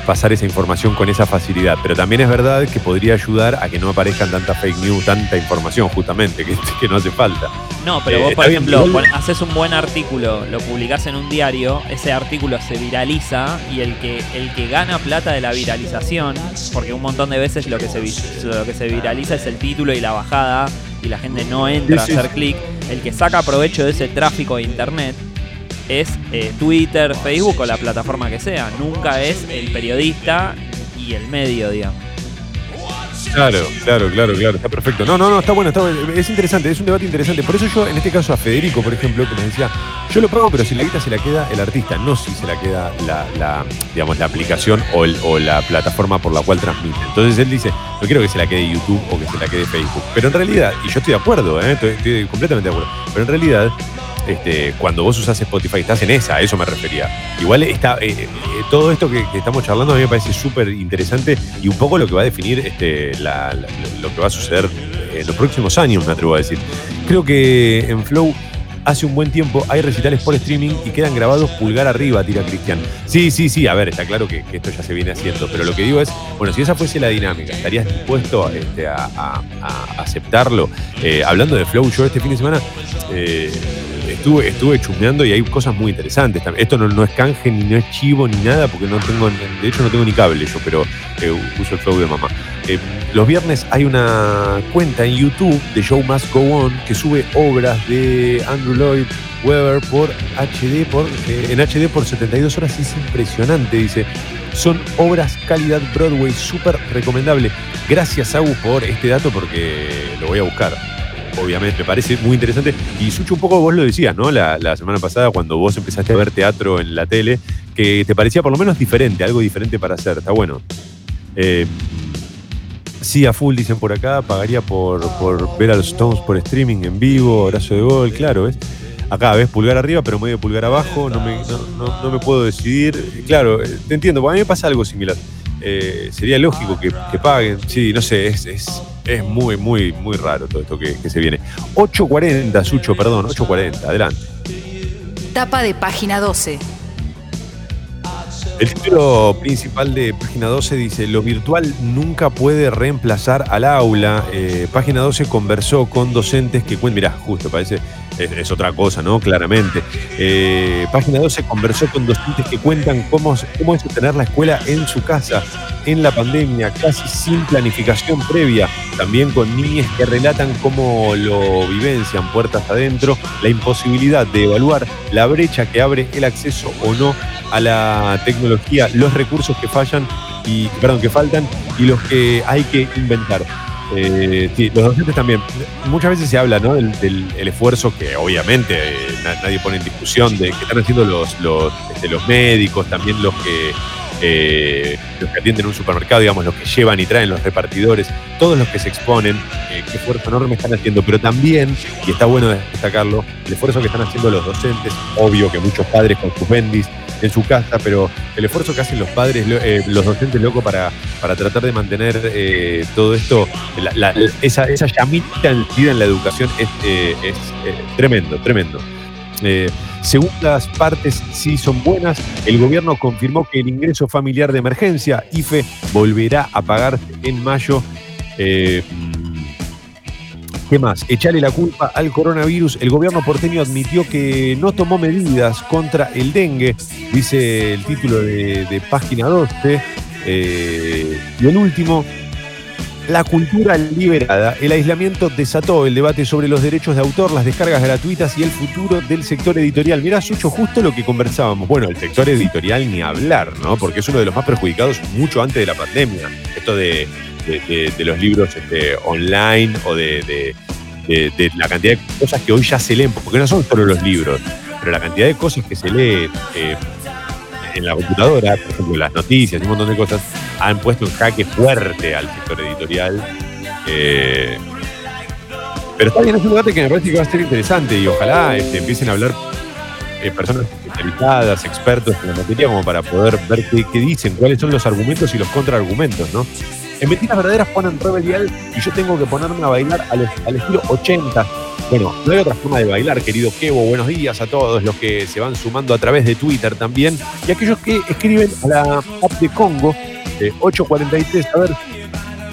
pasar esa información con esa facilidad? Pero también es verdad que podría ayudar a que no aparezcan tanta fake news, tanta información, justamente, que, que no hace falta. No, pero Eh, vos, por está bien, ejemplo, haces un buen artículo, lo publicás en un diario, ese artículo se viraliza y el que, el que gana plata de la viralización, porque un montón de veces lo que, se, lo que se viraliza es el título y la bajada y la gente no entra Sí, sí, a hacer clic, el que saca provecho de ese tráfico de internet es eh, Twitter, Facebook o la plataforma que sea, nunca es el periodista y el medio, digamos. Claro, claro, claro, claro, está perfecto. No, no, no, está bueno, está bueno. es interesante, es un debate interesante. Por eso yo, en este caso, a Federico, por ejemplo, que me decía, yo lo pago, pero si la guita se la queda el artista, no si se la queda la, digamos, la aplicación o, la plataforma por la cual transmite. Entonces él dice, no quiero que se la quede YouTube o que se la quede Facebook. Pero en realidad, y yo estoy de acuerdo, ¿eh? estoy completamente de acuerdo, pero en realidad, este, cuando vos usás Spotify, estás en esa, a eso me refería. Igual está, eh, eh, todo esto que, estamos charlando a mí me parece súper interesante y un poco lo que va a definir este, lo que va a suceder en los próximos años, me atrevo a decir. Creo que en Flow hace un buen tiempo hay recitales por streaming y quedan grabados pulgar arriba, tira Cristian. Sí, sí, sí, a ver, está claro que, esto ya se viene haciendo, pero lo que digo es, bueno, si esa fuese la dinámica, ¿estarías dispuesto este, a, aceptarlo? Eh, hablando de Flow, yo este fin de semana estuve, estuve chusmeando y hay cosas muy interesantes. Esto no, no es canje, ni no es chivo, ni nada, porque no tengo, de hecho no tengo ni cable yo, pero eh, uso el Flow de mamá. Eh, los viernes hay una cuenta en YouTube de Show Must Go On que sube obras de Andrew Lloyd Webber por HD, por, eh, en HD por 72 horas. Es impresionante, dice. Son obras calidad Broadway, súper recomendable. Gracias, Agus, por este dato porque lo voy a buscar. Obviamente, me parece muy interesante. Y Sucho, un poco vos lo decías, ¿no? La, la semana pasada, cuando vos empezaste a ver teatro en la tele, que te parecía por lo menos diferente, algo diferente para hacer. Está bueno. Eh, Sí, a full, dicen por acá, pagaría por, por ver a los Stones por streaming en vivo, abrazo de gol, claro, ¿ves? Acá, ¿ves? Pulgar arriba, pero medio pulgar abajo, no me, no, no- me puedo decidir. Claro, eh, te entiendo, a mí me pasa algo similar. Eh, sería lógico que, que paguen, sí, no sé, es, es, es muy, muy, muy raro todo esto que, que se viene. 8.40, Sucho, perdón, 8.40, adelante. Tapa de página 12. El título principal de página 12 dice, lo virtual nunca puede reemplazar al aula. Eh, página 12 conversó con docentes que cuentan, mirá, justo, parece, es, otra cosa, ¿no? Claramente. Eh, página 12 conversó con docentes que cuentan cómo, cómo es tener la escuela en su casa, en la pandemia, casi sin planificación previa. También con niñas que relatan cómo lo vivencian puertas adentro, la imposibilidad de evaluar la brecha que abre el acceso o no a la tecnología, los recursos que fallan y perdón, que faltan y los que hay que inventar. Eh, sí, los docentes también. Muchas veces se habla ¿no? del, del- el esfuerzo que obviamente eh, na- nadie pone en discusión de que están haciendo los, los, este, médicos, también los que eh, los que atienden un supermercado, digamos, los que llevan y traen los repartidores, todos los que se exponen, qué esfuerzo enorme están haciendo, pero también, y está bueno destacarlo, el esfuerzo que están haciendo los docentes, obvio que muchos padres con sus bendis en su casa, pero el esfuerzo que hacen los padres, eh, los docentes locos para, para tratar de mantener eh, todo esto, la- esa, esa llamita encendida en la educación es, eh, es, eh, tremendo, tremendo. Segundas partes sí son buenas. El gobierno confirmó que el ingreso familiar de emergencia, IFE, volverá a pagarse en mayo. ¿Qué más? Echarle la culpa al coronavirus. El gobierno porteño admitió que no tomó medidas contra el dengue, dice el título de, de página 12. Eh, y el último, la cultura liberada. El aislamiento desató el debate sobre los derechos de autor, las descargas gratuitas y el futuro del sector editorial. Mirá, Sucho, justo lo que conversábamos. Bueno, el sector editorial ni hablar, ¿no? Porque es uno de los más perjudicados mucho antes de la pandemia. Esto de, de- los libros este, online o de, la cantidad de cosas que hoy ya se leen, porque no son solo los libros, pero la cantidad de cosas que se lee eh, en la computadora, por ejemplo, las noticias y un montón de cosas, han puesto en jaque fuerte al sector editorial. Eh, pero está bien, es un debate que me parece que va a ser interesante y ojalá este, empiecen a hablar eh, personas especializadas, expertos en la materia, como para poder ver qué, qué dicen, cuáles son los argumentos y los contraargumentos, ¿no? En Mentiras Verdaderas ponen Rebelial y yo tengo que ponerme a bailar al, al estilo 80. Bueno, no hay otra forma de bailar, querido Kevo. Buenos días a todos los que se van sumando a través de Twitter también. Y aquellos que escriben a la app de Congo, eh, 843. A ver,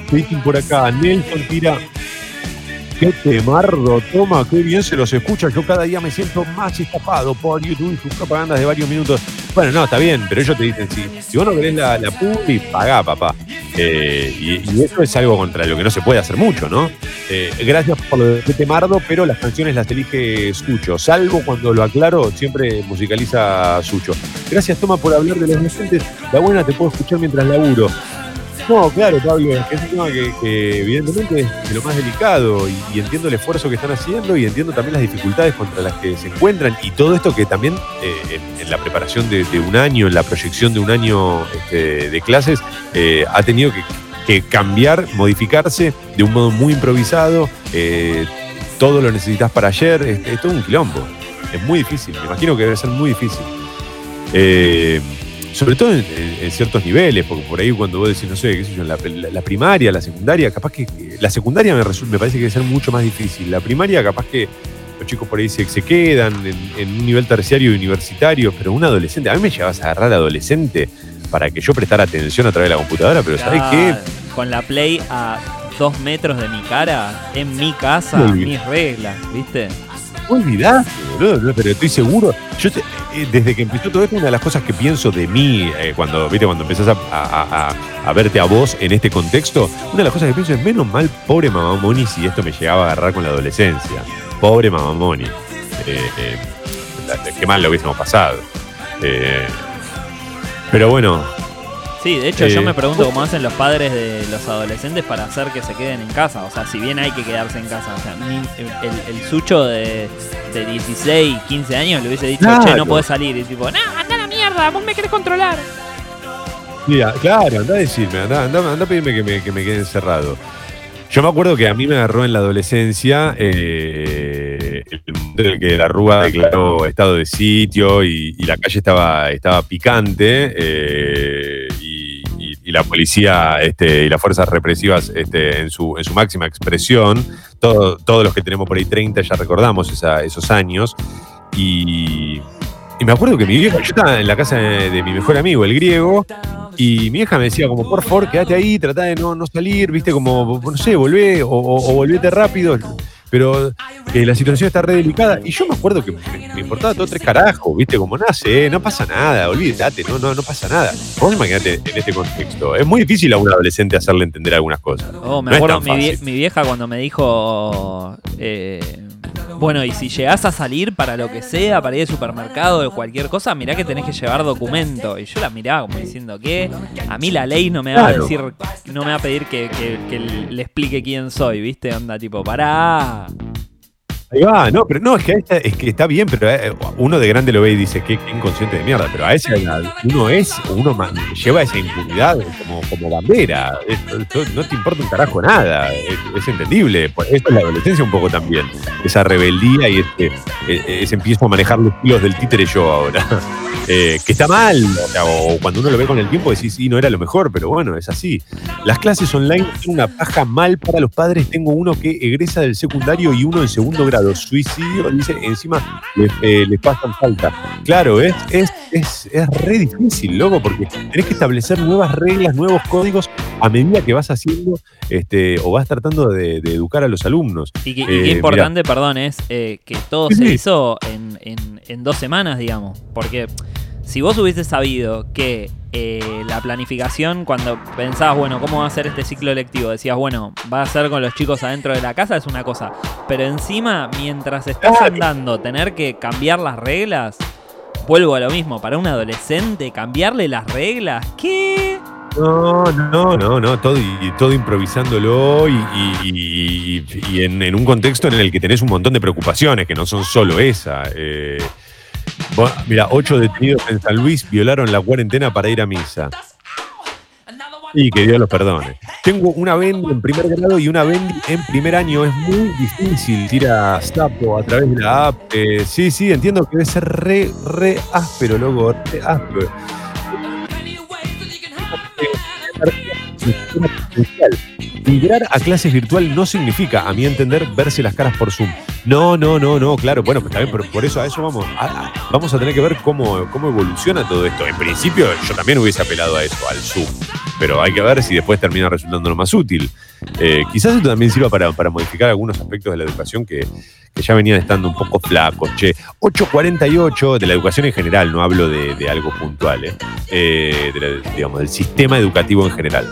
¿qué dicen por acá? Nelson tira. Qué temardo, toma, qué bien se los escucha. Yo cada día me siento más estafado por YouTube y sus propagandas de varios minutos. Bueno, no, está bien, pero ellos te dicen, si, si vos no querés la, la pagá, papá. Eh, y, y eso es algo contra lo que no se puede hacer mucho, ¿no? Eh, gracias por lo de Qué temardo, pero las canciones las elige Sucho. Salvo cuando lo aclaro, siempre musicaliza Sucho. Gracias, Toma, por hablar de los docentes. La buena te puedo escuchar mientras laburo. No, claro, Pablo, es un tema que, evidentemente es de lo más delicado y, entiendo el esfuerzo que están haciendo y entiendo también las dificultades contra las que se encuentran y todo esto que también eh, en, la preparación de, un año, en la proyección de un año este, de clases, eh, ha tenido que, que cambiar, modificarse de un modo muy improvisado. eh, todo lo necesitas para ayer, es, es todo un quilombo. Es muy difícil, me imagino que debe ser muy difícil. Eh, sobre todo en, ciertos niveles, porque por ahí cuando vos decís, no sé, qué sé yo, la, la- la primaria, la secundaria, capaz que la secundaria me, resu- me parece que debe ser mucho más difícil. La primaria capaz que los chicos por ahí se, se quedan en, en un nivel terciario y universitario, pero un adolescente, a mí me llevas a agarrar adolescente para que yo prestara atención a través de la computadora, pero ¿sabes qué? Claro, Con la Play a dos metros de mi cara, en mi casa, mis reglas, ¿viste? Olvidaste, boludo, pero estoy seguro. Yo te- eh, desde que empezó todo esto, una de las cosas que pienso de mí, eh, cuando, viste, cuando empezás a, verte a vos en este contexto, una de las cosas que pienso es menos mal, pobre mamá Moni, si esto me llegaba a agarrar con la adolescencia. Pobre mamá Moni. Eh, qué mal lo hubiésemos pasado. Pero bueno, Sí, de hecho Eh, yo me pregunto cómo hacen los padres de los adolescentes para hacer que se queden en casa. O sea, si bien hay que quedarse en casa. O sea, el, el sucho de, de 16, 15 años le hubiese dicho, che, no podés salir. Y tipo, no, anda a la mierda, vos me querés controlar. Mira, claro, anda a decirme, anda, anda, anda a pedirme que me, que me quede encerrado. Yo me acuerdo que a mí me agarró en la adolescencia eh, el momento en el que la Rúa declaró estado de sitio y, y la calle estaba, estaba picante eh, la policía este, y las fuerzas represivas este, en, su, en su máxima expresión. Todo- todos los que tenemos por ahí 30 ya recordamos esos años. Y, me acuerdo que mi vieja, yo estaba en la casa de, de mi mejor amigo, el griego, y mi vieja me decía como, por favor, quédate ahí, tratá de no, no salir, viste, como, no sé, volvé o, o- o volvete rápido. Pero eh, la situación está re delicada. Y yo me acuerdo que me, me importaba todo tres carajos, viste, como nace, no pasa nada, olvídate, no, no, no pasa nada. Vos imaginate en este contexto. Es muy difícil a un adolescente hacerle entender algunas cosas. Oh, me No acuerdo mi, mi vieja cuando me dijo, eh, bueno, y si llegás a salir para lo que sea, para ir al supermercado o cualquier cosa, mirá que tenés que llevar documento. Y yo la miraba como diciendo que a mí la ley no me va a decir, no me va a pedir que, que- que le explique quién soy, ¿viste? Onda tipo, pará. Ahí va, no, pero no, es que, a esta- es que está bien, pero eh, uno de grande lo ve y dice, qué, qué inconsciente de mierda, pero a esa uno es, uno lleva esa impunidad como, como bandera, Es- no te importa un carajo nada, es, es entendible, esto es la adolescencia un poco también, esa rebeldía y este, eh, ese empiezo a manejar los kilos del títere yo ahora. Eh, que está mal, o, sea, o cuando uno lo ve con el tiempo decís, sí, no era lo mejor, pero bueno, es así. Las clases online son una paja mal para los padres. Tengo uno que egresa del secundario y uno en segundo grado. Suicidio, dice, encima les, eh, les pasan falta. Claro, es, es, es, es re difícil, loco, porque tenés que establecer nuevas reglas, nuevos códigos a medida que vas haciendo este, o vas tratando de, de educar a los alumnos. Y, y Eh, qué importante, perdón, es eh, que todo Sí, se sí. hizo en, en- en dos semanas, digamos. Porque si vos hubiese sabido que eh, la planificación, cuando pensabas, bueno, ¿cómo va a ser este ciclo lectivo? Decías, bueno, va a ser con los chicos adentro de la casa, es una cosa. Pero encima, mientras estás andando, tener que cambiar las reglas, vuelvo a lo mismo, para un adolescente, cambiarle las reglas, ¿qué? No, no, no, no, todo, y, todo improvisándolo y, y- y- y en, en un contexto en el que tenés un montón de preocupaciones, que no son solo esa. Eh, mira, ocho detenidos en San Luis violaron la cuarentena para ir a misa. Y que Dios los perdone. Tengo una Bendy en primer grado y una Bendy en primer año. Es muy difícil tirar sapo a través de la app. Eh, sí, sí, entiendo que debe ser re, re áspero, loco, re áspero. Migrar a clases virtual no significa, a mi entender, verse las caras por Zoom. No, no, no, no, claro. Bueno, pues también, pero por eso a eso vamos. A- a- vamos a tener que ver cómo, cómo evoluciona todo esto. En principio, yo también hubiese apelado a eso, al Zoom. Pero hay que ver si después termina resultando lo más útil. Eh, quizás esto también sirva para, para modificar algunos aspectos de la educación que, que ya venían estando un poco flacos. Che, 848 de la educación en general, no hablo de, de algo puntual, ¿eh? Eh, de la- digamos, del sistema educativo en general.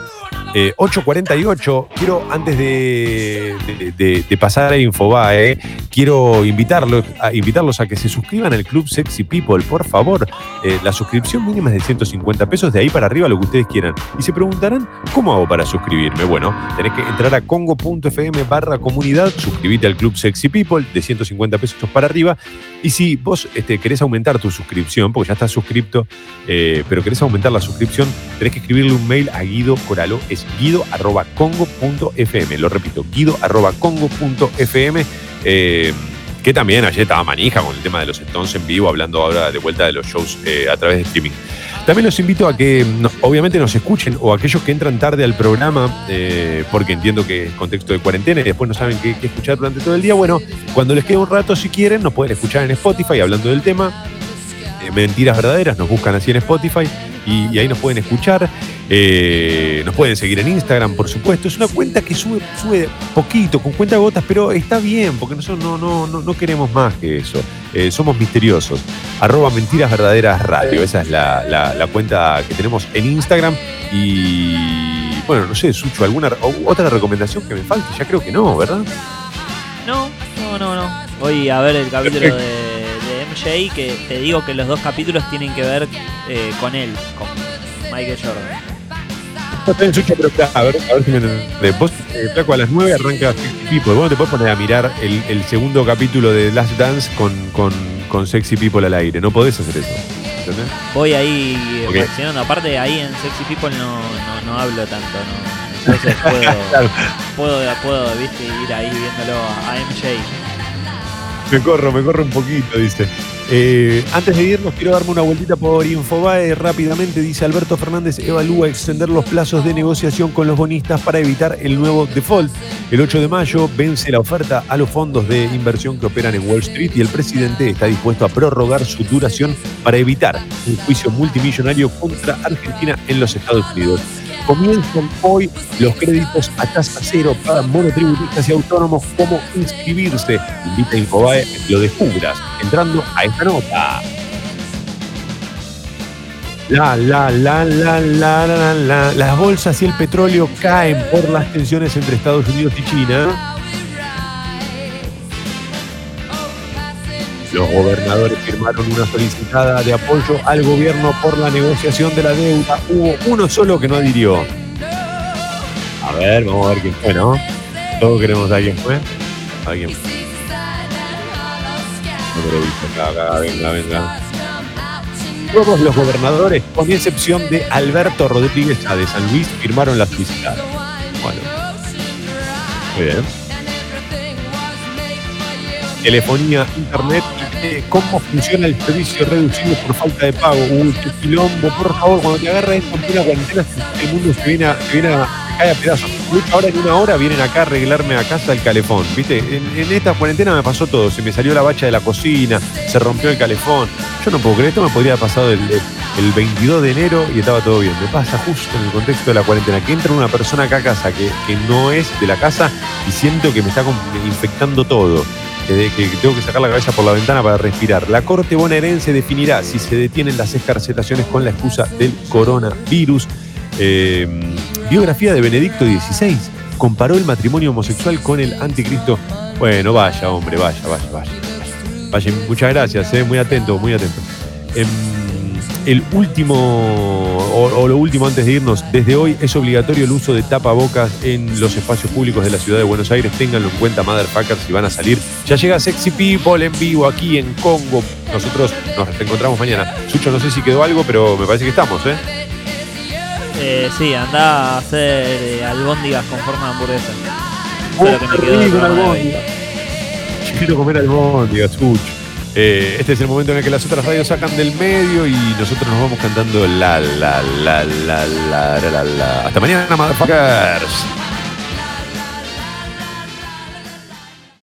Eh, 848, quiero antes de, pasar a Infobae, quiero invitarlos a, invitarlos a que se suscriban al Club Sexy People, por favor. Eh, la suscripción mínima es de 150 pesos, de ahí para arriba lo que ustedes quieran. Y se preguntarán, ¿cómo hago para suscribirme? Bueno, tenés que entrar a congo.fm barra comunidad, suscribite al Club Sexy People de 150 pesos para arriba. Y si vos este, querés aumentar tu suscripción, porque ya estás suscripto, eh, pero querés aumentar la suscripción, tenés que escribirle un mail a Guido Coralo, es guido arroba congo.fm. Lo repito, guido arroba congo.fm. eh, que también ayer estaba manija con el tema de los Stones en vivo, hablando ahora de vuelta de los shows eh, a través de streaming. También los invito a que obviamente nos escuchen o aquellos que entran tarde al programa, eh, porque entiendo que es contexto de cuarentena y después no saben qué, escuchar durante todo el día. Bueno, cuando les quede un rato, si quieren, nos pueden escuchar en Spotify hablando del tema. Mentiras verdaderas, nos buscan así en Spotify y, ahí nos pueden escuchar. Eh, nos pueden seguir en Instagram, por supuesto. Es una cuenta que sube, sube poquito, con cuenta gotas, pero está bien, porque nosotros no, no, no, no queremos más que eso. Eh, somos misteriosos. Arroba Mentiras Verdaderas Radio. Esa es la, la- la cuenta que tenemos en Instagram. Y bueno, no sé, Sucho, ¿alguna otra recomendación que me falte? Ya creo que no, ¿verdad? No, no, no, no. Voy a ver el capítulo de, MJ, que te digo que los dos capítulos tienen que ver eh, con él, con Michael Jordan. Pero a ver, a ver si me. Vos, eh, Flaco, a las 9 arranca Sexy People. Vos no te podés poner a mirar el, el segundo capítulo de Last Dance con, con, con Sexy People al aire. No podés hacer eso. ¿Entendés? Voy ahí Ok. reaccionando. Aparte, ahí en Sexy People no, no, no hablo tanto, ¿no? Entonces puedo, Claro. puedo, puedo, viste, ir ahí viéndolo a MJ. Me corro, me corro un poquito, dice. Eh, antes de irnos, quiero darme una vueltita por Infobae rápidamente. Dice Alberto Fernández, evalúa extender los plazos de negociación con los bonistas para evitar el nuevo default. El 8 de mayo vence la oferta a los fondos de inversión que operan en Wall Street y el presidente está dispuesto a prorrogar su duración para evitar un juicio multimillonario contra Argentina en los Estados Unidos. Comienzan hoy los créditos a tasa cero para monotributistas y autónomos. ¿Cómo inscribirse? Invita a Infobae lo descubras entrando a esta nota. La, la, la, la, la, la. Las bolsas y el petróleo caen por las tensiones entre Estados Unidos y China. Los gobernadores firmaron una solicitada de apoyo al gobierno por la negociación de la deuda. Hubo uno solo que no adhirió. A ver, vamos a ver quién fue, ¿no? Todos queremos saber quién fue. Alguien. No me lo he visto acá, acá, venga, venga. Todos los gobernadores, con excepción de Alberto Rodríguez A de San Luis, firmaron la solicitada. Bueno. Muy bien. Telefonía, internet, eh, cómo funciona el servicio reducido por falta de pago. Qué quilombo, por favor, cuando te agarra esto en plena cuarentena, el mundo se viene a, se viene a, se cae a pedazos. Ahora en una hora vienen acá a arreglarme a casa el calefón. ¿Viste? En, en esta cuarentena me pasó todo. Se me salió la bacha de la cocina, se rompió el calefón. Yo no puedo creer, esto me podría haber pasado el, el 22 de enero y estaba todo bien. Me pasa justo en el contexto de la cuarentena, que entra una persona acá a casa que, que no es de la casa y siento que me está infectando todo. Que tengo que sacar la cabeza por la ventana para respirar. La Corte bonaerense definirá si se detienen las escarcelaciones con la excusa del coronavirus. Eh, biografía de Benedicto XVI. Comparó el matrimonio homosexual con el anticristo. Bueno, vaya, hombre, vaya, vaya, vaya. Vaya, muchas gracias, eh, muy atento, muy atento. Em, el último, o, o lo último antes de irnos, desde hoy es obligatorio el uso de tapabocas en los espacios públicos de la ciudad de Buenos Aires. Ténganlo en cuenta, motherfuckers, si van a salir. Ya llega Sexy People en vivo aquí en Congo. Nosotros nos encontramos mañana. Sucho, no sé si quedó algo, pero me parece que estamos, ¿eh? Eh, sí, anda a hacer eh, albóndigas con forma de hamburguesa. Oh, Eso es lo que me quedó quiero comer albóndigas, Sucho. Eh, este es el momento en el que las otras radios sacan del medio y nosotros nos vamos cantando la la la la la la la. la. Hasta mañana, motherfuckers.